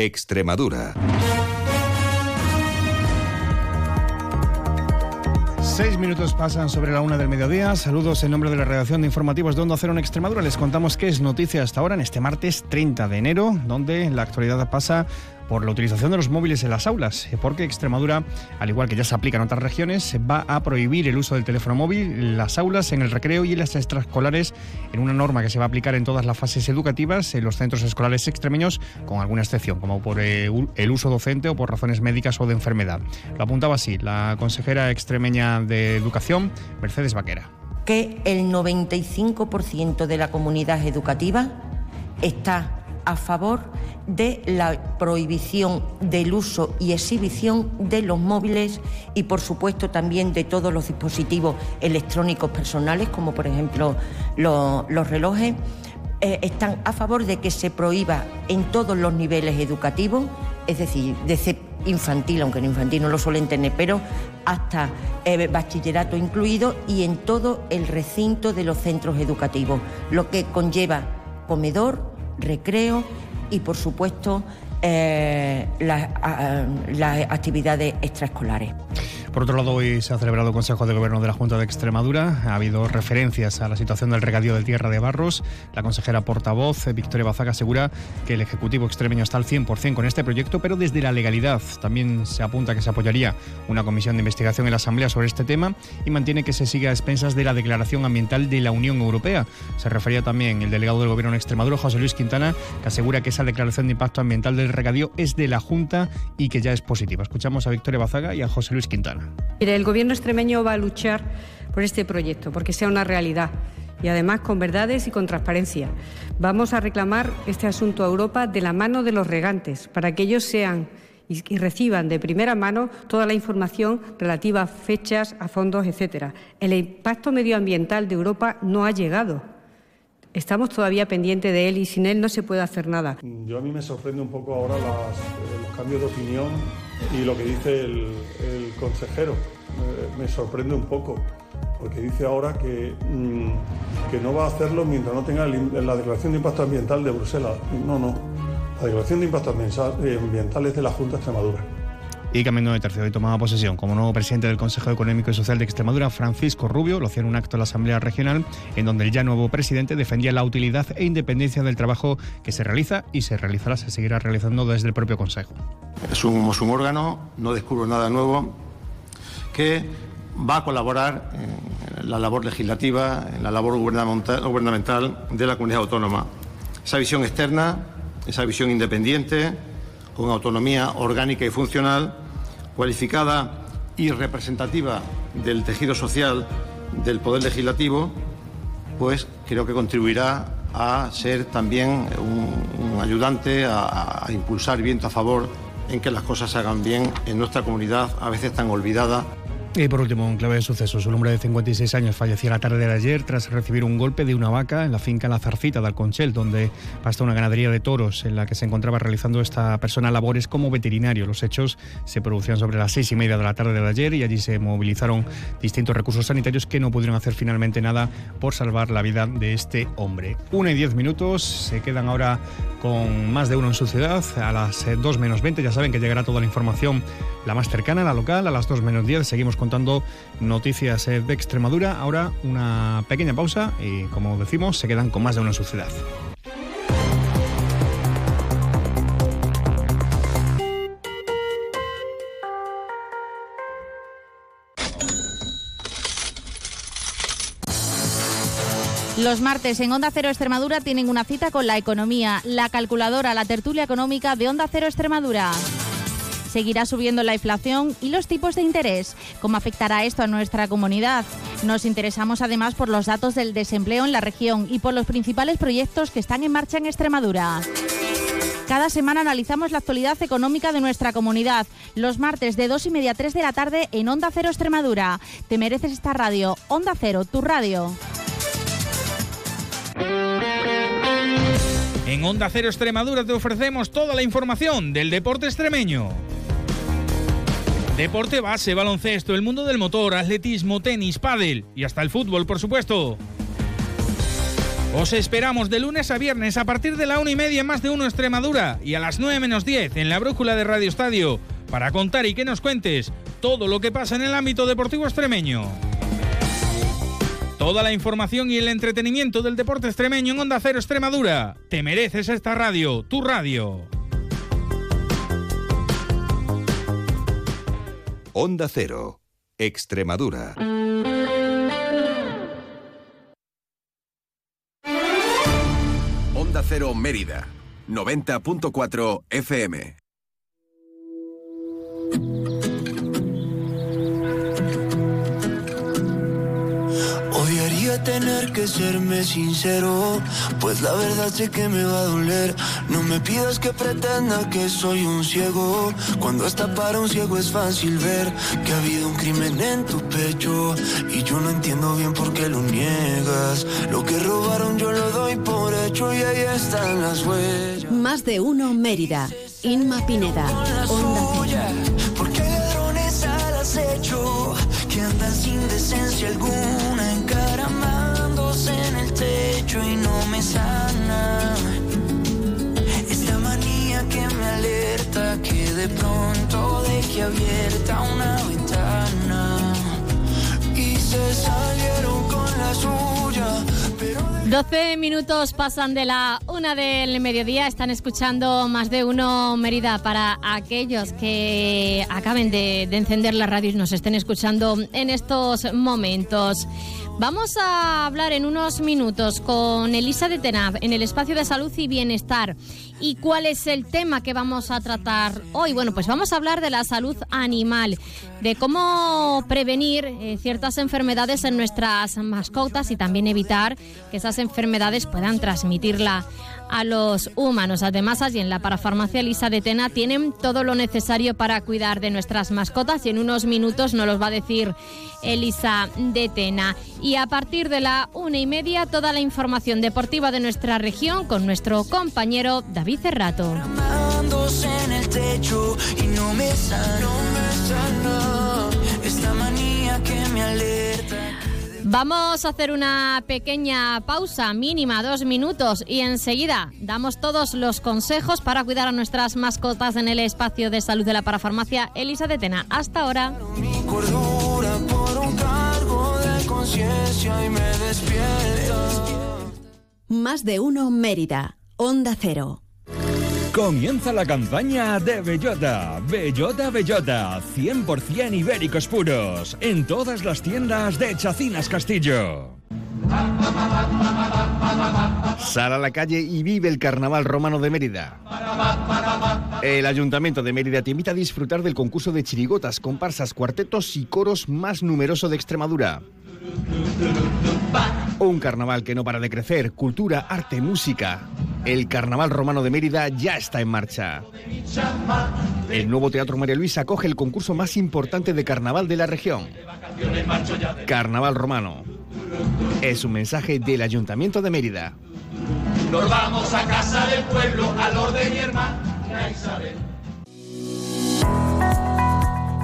Extremadura. Seis minutos pasan sobre la una del mediodía. Saludos en nombre de la redacción de informativos de Onda Cero en Extremadura. Les contamos qué es noticia hasta ahora en este martes 30 de enero, donde la actualidad pasa por la utilización de los móviles en las aulas, eh, porque Extremadura, al igual que ya se aplica en otras regiones, va a prohibir el uso del teléfono móvil en las aulas, en el recreo y en las extraescolares, en una norma que se va a aplicar en todas las fases educativas en los centros escolares extremeños, con alguna excepción, como por eh, el uso docente o por razones médicas o de enfermedad. Lo apuntaba así la consejera extremeña de Educación, Mercedes Vaquera. Que el 95% de la comunidad educativa está a favor de la prohibición del uso y exhibición de los móviles y, por supuesto, también de todos los dispositivos electrónicos personales, como por ejemplo los, relojes. Eh, están a favor de que se prohíba en todos los niveles educativos, es decir, desde infantil, aunque en infantil no lo suelen tener, pero hasta eh, bachillerato incluido y en todo el recinto de los centros educativos, lo que conlleva comedor, recreo y, por supuesto, eh, las, las actividades extraescolares. Por otro lado, hoy se ha celebrado el Consejo de Gobierno de la Junta de Extremadura. Ha habido referencias a la situación del regadío de tierra de Barros. La consejera portavoz, Victoria Bazaga, asegura que el Ejecutivo extremeño está al 100% con este proyecto, pero desde la legalidad. También se apunta que se apoyaría una comisión de investigación en la Asamblea sobre este tema y mantiene que se siga a expensas de la Declaración Ambiental de la Unión Europea. Se refería también el delegado del Gobierno de Extremadura, José Luis Quintana, que asegura que esa declaración de impacto ambiental del regadío es de la Junta y que ya es positiva. Escuchamos a Victoria Bazaga y a José Luis Quintana el gobierno extremeño va a luchar por este proyecto, porque sea una realidad y además con verdades y con transparencia. Vamos a reclamar este asunto a Europa de la mano de los regantes, para que ellos sean y reciban de primera mano toda la información relativa a fechas, a fondos, etcétera. El impacto medioambiental de Europa no ha llegado. Estamos todavía pendientes de él y sin él no se puede hacer nada. Yo a mí me sorprende un poco ahora eh, los cambios de opinión y lo que dice el, consejero. me sorprende un poco, porque dice ahora que, mm, que no va a hacerlo mientras no tenga la declaración de impacto ambiental de Bruselas. No, no. La declaración de impacto ambiental es de la Junta de Extremadura. Y cambiando de tercio, hoy tomaba posesión como nuevo presidente del Consejo Económico y Social de Extremadura, Francisco Rubio, lo hacía en un acto en la Asamblea Regional, en donde el ya nuevo presidente defendía la utilidad e independencia del trabajo que se realiza y se realizará, se seguirá realizando desde el propio Consejo. Somos un órgano, no descubro nada nuevo, que va a colaborar en la labor legislativa, en la labor gubernamental de la comunidad autónoma. Esa visión externa, esa visión independiente, con autonomía orgánica y funcional, cualificada y representativa del tejido social del Poder Legislativo, pues creo que contribuirá a ser también un, ayudante, a, a impulsar viento a favor en que las cosas se hagan bien en nuestra comunidad, a veces tan olvidada. Y por último, un clave de sucesos. Un hombre de 56 años falleció la tarde de ayer tras recibir un golpe de una vaca en la finca La Zarcita de Alconchel, donde pasta una ganadería de toros en la que se encontraba realizando esta persona labores como veterinario. Los hechos se producían sobre las seis y media de la tarde de ayer y allí se movilizaron distintos recursos sanitarios que no pudieron hacer finalmente nada por salvar la vida de este hombre. Una y diez minutos, se quedan ahora con más de uno en su ciudad. A las eh, dos menos 20 ya saben que llegará toda la información, la más cercana, la local. A las dos menos 10 seguimos contando noticias eh, de Extremadura. Ahora una pequeña pausa y como decimos, se quedan con más de uno en su ciudad. Los martes en Onda Cero Extremadura tienen una cita con la economía, la calculadora, la tertulia económica de Onda Cero Extremadura. Seguirá subiendo la inflación y los tipos de interés. ¿Cómo afectará esto a nuestra comunidad? Nos interesamos además por los datos del desempleo en la región y por los principales proyectos que están en marcha en Extremadura. Cada semana analizamos la actualidad económica de nuestra comunidad. Los martes de 2 y media a 3 de la tarde en Onda Cero Extremadura. Te mereces esta radio. Onda Cero, tu radio. En Onda Cero Extremadura te ofrecemos toda la información del deporte extremeño. Deporte base, baloncesto, el mundo del motor, atletismo, tenis, pádel y hasta el fútbol, por supuesto. Os esperamos de lunes a viernes a partir de la una y media más de uno Extremadura y a las 9 menos 10 en la brújula de Radio Estadio para contar y que nos cuentes todo lo que pasa en el ámbito deportivo extremeño. Toda la información y el entretenimiento del deporte extremeño en Onda Cero Extremadura. Te mereces esta radio, tu radio. Onda Cero, Extremadura. Onda Cero Mérida, 90.4 FM. Tener que serme sincero, pues la verdad sé que me va a doler. No me pidas que pretenda que soy un ciego, cuando hasta para un ciego es fácil ver que ha habido un crimen en tu pecho y yo no entiendo bien por qué lo niegas. Lo que robaron yo lo doy por hecho y ahí están las huellas. Más de uno Mérida. Inma Pineda. Onda. Porque ladrones al acecho que andan sin decencia alguna, techo y no me sana. Esta manía que me alerta que de pronto deje abierta una ventana y se salieron con la suya. Pero 12 minutos pasan de la una del mediodía. Están escuchando más de uno Mérida para aquellos que acaben de, de encender la radio y nos estén escuchando en estos momentos. Vamos a hablar en unos minutos con Elisa de Tenab en el espacio de salud y bienestar. ¿Y cuál es el tema que vamos a tratar hoy? Bueno, pues vamos a hablar de la salud animal, de cómo prevenir eh, ciertas enfermedades en nuestras mascotas y también evitar que esas enfermedades puedan transmitirla a los humanos. Además, allí en la parafarmacia Elisa de Tena tienen todo lo necesario para cuidar de nuestras mascotas y en unos minutos nos los va a decir Elisa de Tena. Y a partir de la una y media, toda la información deportiva de nuestra región con nuestro compañero David Cerrato. Vamos a hacer una pequeña pausa mínima, dos minutos, y enseguida damos todos los consejos para cuidar a nuestras mascotas en el espacio de salud de la parafarmacia Elisa de Tena. Hasta ahora. Más de uno Mérida, Onda Cero. Comienza la campaña de Bellota. Bellota Bellota. 100% ibéricos puros. En todas las tiendas de Chacinas Castillo. Sal a la calle y vive el Carnaval Romano de Mérida. El Ayuntamiento de Mérida te invita a disfrutar del concurso de chirigotas, comparsas, cuartetos y coros más numeroso de Extremadura. Un carnaval que no para de crecer, cultura, arte, música. El Carnaval Romano de Mérida ya está en marcha. El nuevo Teatro María Luisa acoge el concurso más importante de carnaval de la región. Carnaval Romano. Es un mensaje del Ayuntamiento de Mérida. Nos vamos a casa del pueblo, al orden y.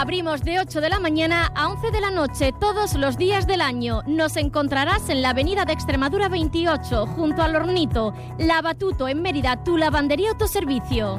Abrimos de 8 de la mañana a 11 de la noche todos los días del año. Nos encontrarás en la avenida de Extremadura 28, junto al Hornito. Lavatuto en Mérida, tu lavandería autoservicio.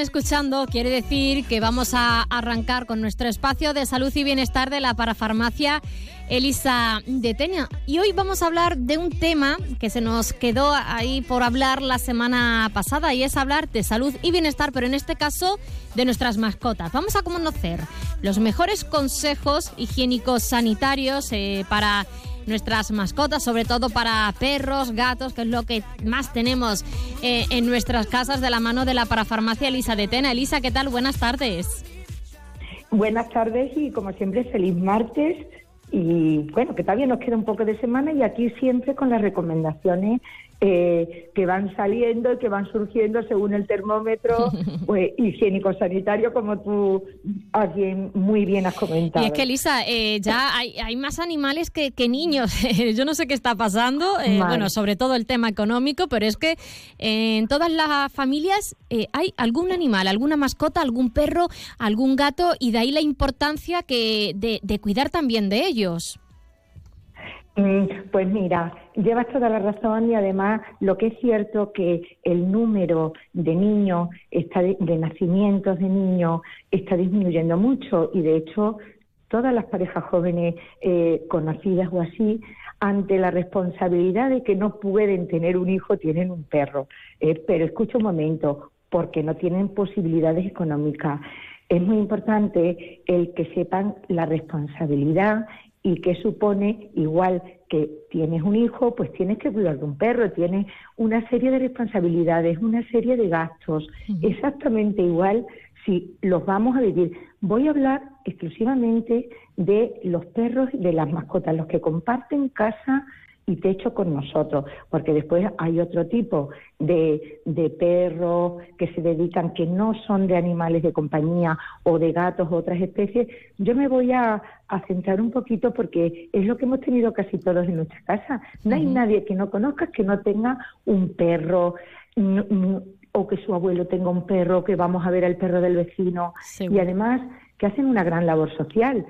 Escuchando quiere decir que vamos a arrancar con nuestro espacio de salud y bienestar de la parafarmacia Elisa de Tenia. Y hoy vamos a hablar de un tema que se nos quedó ahí por hablar la semana pasada y es hablar de salud y bienestar, pero en este caso de nuestras mascotas. Vamos a conocer los mejores consejos higiénicos sanitarios eh, para nuestras mascotas, sobre todo para perros, gatos, que es lo que más tenemos eh, en nuestras casas de la mano de la parafarmacia Elisa de Tena. Elisa, ¿qué tal? Buenas tardes. Buenas tardes y como siempre feliz martes y bueno, que todavía nos queda un poco de semana y aquí siempre con las recomendaciones eh, que van saliendo y que van surgiendo según el termómetro pues, higiénico-sanitario, como tú aquí muy bien has comentado. Y es que, Elisa, eh, ya hay, hay, más animales que, que niños. Yo no sé qué está pasando, eh, bueno, sobre todo el tema económico, pero es que en todas las familias eh, hay algún animal, alguna mascota, algún perro, algún gato, y de ahí la importancia que de, de cuidar también de ellos. Mm, Pues mira, llevas toda la razón y además lo que es cierto que el número de niños, de nacimientos de niños, está disminuyendo mucho y de hecho todas las parejas jóvenes eh, conocidas o así, ante la responsabilidad de que no pueden tener un hijo, tienen un perro. Eh, pero escucha un momento, porque no tienen posibilidades económicas. Es muy importante el que sepan la responsabilidad y que supone igual que tienes un hijo, pues tienes que cuidar de un perro, tienes una serie de responsabilidades, una serie de gastos, exactamente igual si los vamos a vivir. Voy a hablar exclusivamente de los perros, de las mascotas, los que comparten casa y techo con nosotros, porque después hay otro tipo de, de, perros que se dedican, que no son de animales de compañía o de gatos o otras especies. Yo me voy a, centrar un poquito porque es lo que hemos tenido casi todos en nuestra casa. No hay nadie que no conozca que no tenga un perro o que su abuelo tenga un perro, que vamos a ver al perro del vecino. Y además que hacen una gran labor social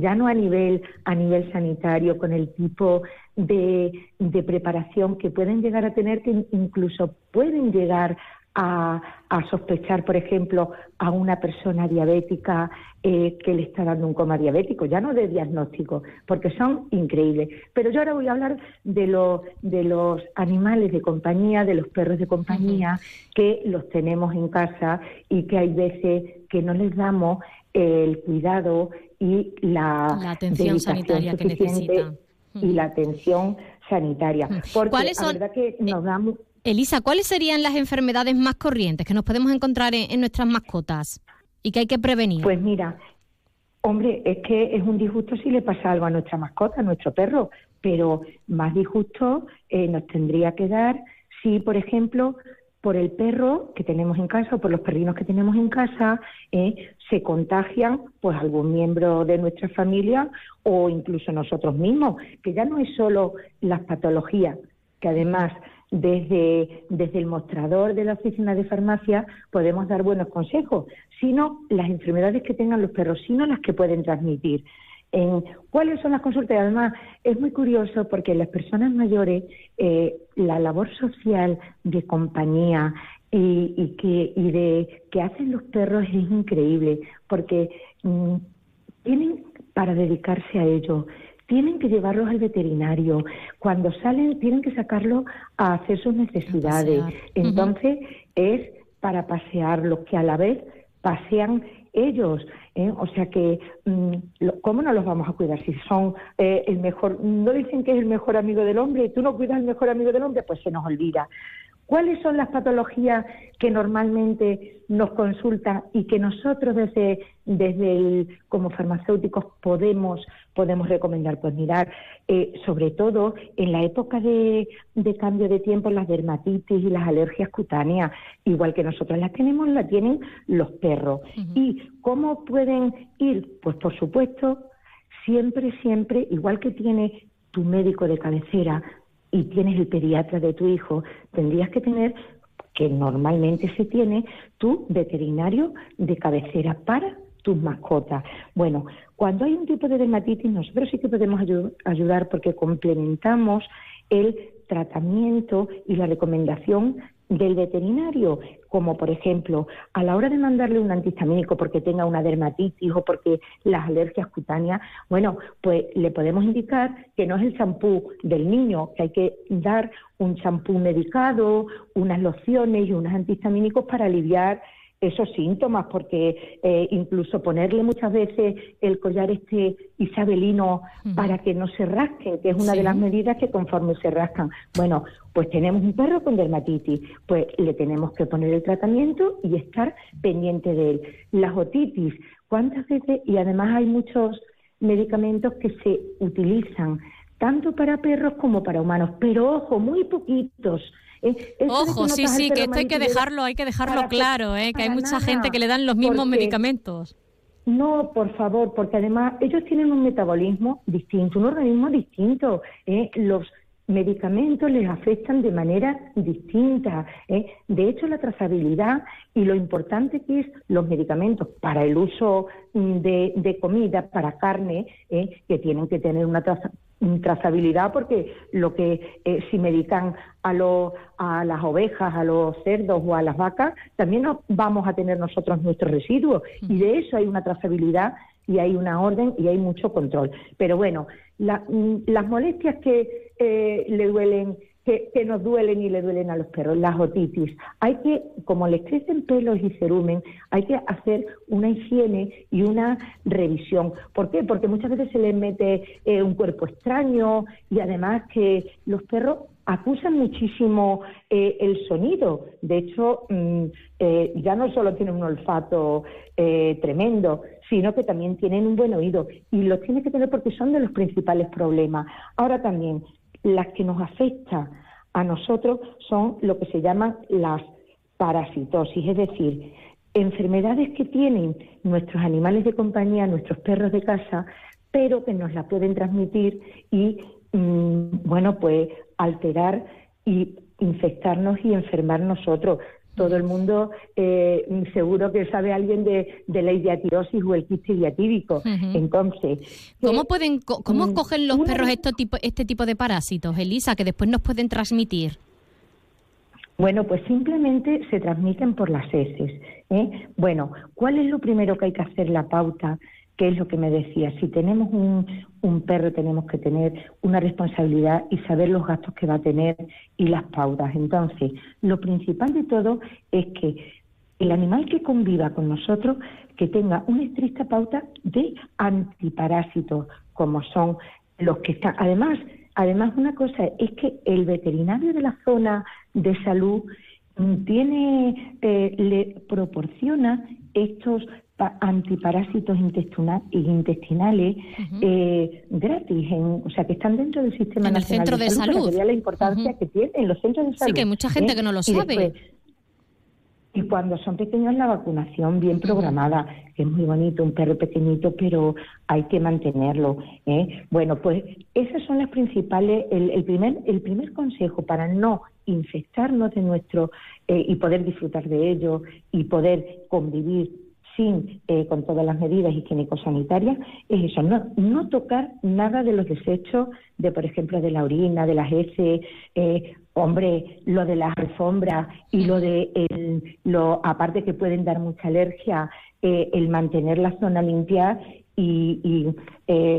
ya no a nivel a nivel sanitario con el tipo de, de, preparación que pueden llegar a tener que incluso pueden llegar a, sospechar por ejemplo a una persona diabética eh, que le está dando un coma diabético ya no de diagnóstico porque son increíbles. Pero yo ahora voy a hablar de los de los animales de compañía de los perros de compañía que los tenemos en casa y que hay veces que no les damos el cuidado y la, atención sanitaria que necesita. Y la atención sanitaria. Porque ¿Cuáles son, verdad que nos damos... Elisa, ¿cuáles serían las enfermedades más corrientes que nos podemos encontrar en, nuestras mascotas y que hay que prevenir? Pues mira, hombre, es que es un disgusto si le pasa algo a nuestra mascota, a nuestro perro, pero más disgusto eh, nos tendría que dar si, por ejemplo, por el perro que tenemos en casa o por los perrinos que tenemos en casa eh, se contagian pues algún miembro de nuestra familia o incluso nosotros mismos, que ya no es solo las patologías, que además desde, desde el mostrador de la oficina de farmacia podemos dar buenos consejos, sino las enfermedades que tengan los perros, sino las que pueden transmitir en cuáles son las consultas. Además, es muy curioso porque las personas mayores, eh, la labor social de compañía y, que, y de que hacen los perros es increíble, porque mm, tienen para dedicarse a ello, tienen que llevarlos al veterinario, cuando salen tienen que sacarlos a hacer sus necesidades. Entonces, es para pasearlos, que a la vez pasean ellos. ¿eh? O sea que, mm, ¿cómo no los vamos a cuidar si son eh, el mejor? No dicen que es el mejor amigo del hombre y tú no cuidas al mejor amigo del hombre, pues se nos olvida. ¿Cuáles son las patologías que normalmente nos consultan y que nosotros desde, desde el, como farmacéuticos podemos, podemos recomendar? Pues mirar, eh, sobre todo en la época de, cambio de tiempo, las dermatitis y las alergias cutáneas, igual que nosotros las tenemos, las tienen los perros. ¿Y cómo pueden ir? Pues por supuesto, siempre, siempre, igual que tiene tu médico de cabecera, y tienes el pediatra de tu hijo, tendrías que tener, que normalmente se tiene, tu veterinario de cabecera para tus mascotas. Bueno, cuando hay un tipo de dermatitis, nosotros sí que podemos ayudar porque complementamos el tratamiento y la recomendación del veterinario, como por ejemplo a la hora de mandarle un antihistamínico porque tenga una dermatitis o porque las alergias cutáneas, bueno, pues le podemos indicar que no es el champú del niño, que hay que dar un champú medicado, unas lociones y unos antihistamínicos para aliviar esos síntomas, porque eh, incluso ponerle muchas veces el collar este isabelino para que no se rasque, que es una de las medidas que conforme se rascan. Bueno, pues tenemos un perro con dermatitis, pues le tenemos que poner el tratamiento y estar pendiente de él. Las otitis, ¿cuántas veces? Y además hay muchos medicamentos que se utilizan tanto para perros como para humanos, pero ojo, muy poquitos Ojo, sí, sí, que esto hay que dejarlo, hay que dejarlo claro, ¿eh? que hay mucha gente que le dan los mismos medicamentos. No, por favor, porque además ellos tienen un metabolismo distinto, un organismo distinto. ¿eh? Los medicamentos les afectan de manera distinta. ¿eh? De hecho, la trazabilidad y lo importante que es los medicamentos para el uso mm, de, comida, para carne, ¿eh? que tienen que tener una traza, trazabilidad porque lo que eh, si medican a, lo, a las ovejas, a los cerdos o a las vacas, también vamos a tener nosotros nuestros residuos y de eso hay una trazabilidad y hay una orden y hay mucho control. Pero bueno, mm, las molestias que eh, le duelen que, nos duelen y le duelen a los perros, las otitis. Hay que, como les crecen pelos y cerumen, hay que hacer una higiene y una revisión. ¿Por qué? Porque muchas veces se les mete eh, un cuerpo extraño y además que los perros acusan muchísimo eh, el sonido. De hecho, mm, eh, ya no solo tienen un olfato tremendo, sino que también tienen un buen oído. Y los tienen que tener porque son de los principales problemas. Ahora también, las que nos afecta a nosotros son lo que se llaman las parasitosis, es decir, enfermedades que tienen nuestros animales de compañía, nuestros perros de casa, pero que nos la pueden transmitir y, mm, bueno, pues alterar y infectarnos y enfermar nosotros todo el mundo eh, seguro que sabe alguien de, de la idiatirosis o el quiste idiatídico. Entonces, ¿cómo pueden cómo mm, cogen los perros este tipo, este tipo de parásitos, Elisa, que después nos pueden transmitir? Bueno, pues simplemente se transmiten por las heces. ¿eh? Bueno, ¿cuál es lo primero que hay que hacer la pauta? ¿Qué es lo que me decía? Si tenemos un, un perro tenemos que tener una responsabilidad y saber los gastos que va a tener y las pautas. Entonces, lo principal de todo es que el animal que conviva con nosotros que tenga una estricta pauta de antiparásitos, como son los que están. Además, además una cosa es que el veterinario de la zona de salud tiene, eh, le proporciona estos antiparásitos intestinales eh, gratis, o sea, que están dentro del sistema en nacional el centro de, salud. la importancia que tienen los centros de salud. Sí, que hay mucha gente ¿eh? que no lo sabe. y cuando son pequeños la vacunación bien programada, que es muy bonito, un perro pequeñito, pero hay que mantenerlo. ¿eh? Bueno, pues esas son las principales, el, el, primer, el primer consejo para no infectarnos de nuestro y poder disfrutar de ello y poder convivir sin eh, con todas las medidas higiénico-sanitarias es eso, no, no tocar nada de los desechos de, por ejemplo, de la orina, de las heces, eh, hombre, lo de las alfombras y lo de, el, lo aparte que pueden dar mucha alergia, eh, el mantener la zona limpia y, y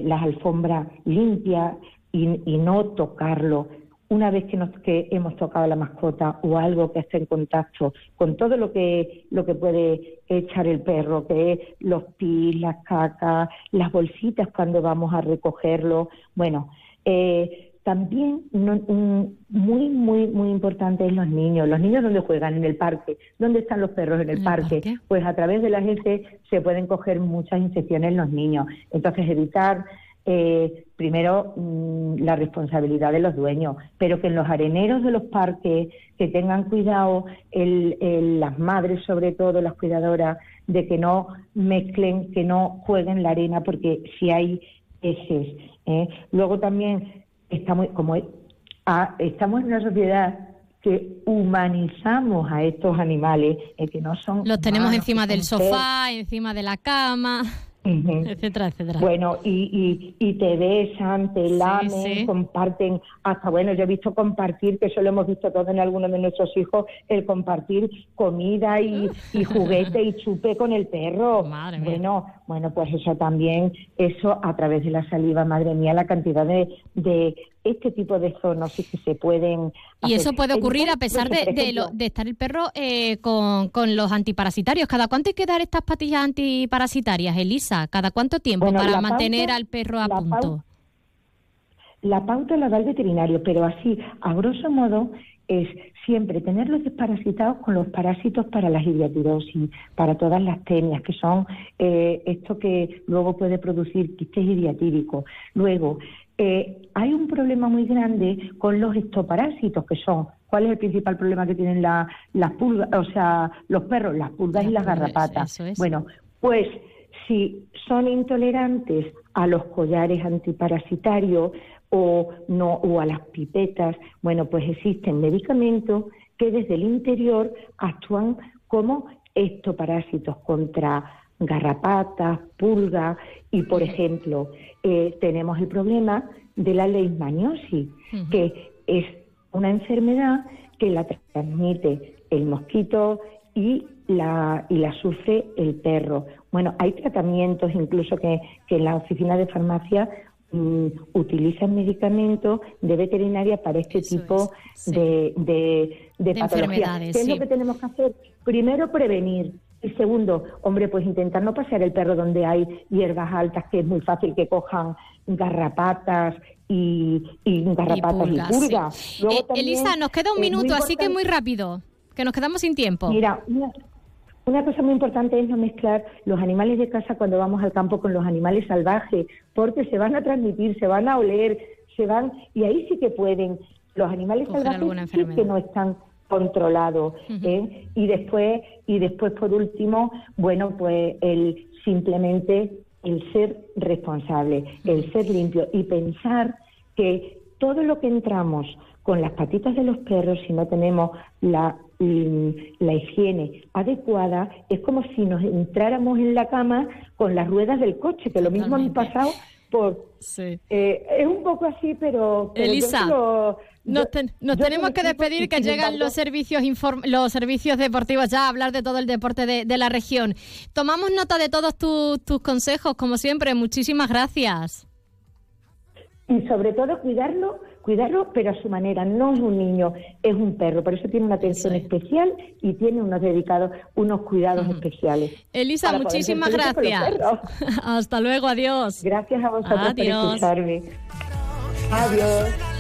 las alfombras limpias y no tocarlo una vez que, nos, que hemos tocado la mascota o algo que esté en contacto con todo lo que, lo que puede echar el perro, que es los pis, las cacas, las bolsitas cuando vamos a recogerlo. Bueno, eh, también muy, muy, muy importante es los niños. Los niños donde juegan, en el parque. ¿Dónde están los perros? En el, parque? Pues a través de la gente se pueden coger muchas infecciones en los niños. Entonces, evitar eh, primero mm, la responsabilidad de los dueños, pero que en los areneros de los parques que tengan cuidado las madres sobre todo, las cuidadoras, de que no mezclen, que no jueguen la arena, porque si hay heces. ¿eh? Luego también estamos, como ah, estamos en una sociedad que humanizamos a estos animales, eh, que no son... Los tenemos encima del sofá, encima de la cama etcétera, etcétera. Bueno, y, y, te besan, te lamen, comparten, hasta bueno, yo he visto compartir, que eso lo hemos visto todos en algunos de nuestros hijos, el compartir comida y, y juguete y chupe con el perro. bueno, bueno, pues eso también, eso a través de la saliva, madre mía, la cantidad de, de este tipo de zoonosis que se pueden... Y eso puede ocurrir a pesar de, de, estar el perro eh, con, con, los antiparasitarios. ¿Cada cuánto hay que dar estas patillas antiparasitarias, Elisa? ¿Cada cuánto tiempo para mantener al perro a punto? la pauta la da el veterinario, pero así, a grosso modo, es siempre tenerlos desparasitados con los parásitos para la idiatidosis, para todas las tenias, que son eh, esto que luego puede producir quistes idiatívicos. Luego, eh, hay un problema muy grande con los estoparásitos, que son, ¿cuál es el principal problema que tienen las pulgas, o sea, los perros, las pulgas y las garrapatas? Bueno, pues si son intolerantes a los collares antiparasitarios o no o a las pipetas, bueno, pues existen medicamentos que desde el interior actúan como estoparásitos contra garrapatas, pulgas y, por ejemplo, eh, tenemos el problema de la leishmaniosis, que es una enfermedad que la transmite el mosquito y la, y la sufre el perro. Bueno, hay tratamientos incluso que, que en la oficina de farmacia mm, utilizan medicamentos de veterinaria para este tipo de, de, de, patologías. ¿Qué es lo que tenemos que hacer? Primero, prevenir. Y segundo, hombre, pues intentar no pasear el perro donde hay hierbas altas, que es muy fácil que cojan garrapatas y, y garrapatas y pulgas. Eh, Elisa, nos queda un minuto, así que muy rápido, que nos quedamos sin tiempo. Mira, una cosa muy importante es no mezclar los animales de casa cuando vamos al campo con los animales salvajes, porque se van a transmitir, se van a oler, se van y ahí sí que pueden. Los animales salvajes sí que no están controlados. ¿eh? Y después y después por último, bueno, pues el simplemente el ser responsable, el ser limpio y pensar que todo lo que entramos con las patitas de los perros, si no tenemos la la higiene adecuada, es como si nos entráramos en la cama con las ruedas del coche, que lo mismo han pasado por... Eh, es un poco así, pero... Elisa, nos, tenemos que despedir, que llegan los servicios los servicios deportivos ya a hablar de todo el deporte de, la región. Tomamos nota de todos tus consejos, como siempre. Muchísimas gracias. Y sobre todo cuidarlo cuidarlo, pero a su manera. No es un niño, es un perro. Por eso tiene una atención especial y tiene unos dedicados, unos cuidados especiales. Elisa, muchísimas gracias. Hasta luego, adiós. Gracias a vosotros por escucharme. Adiós.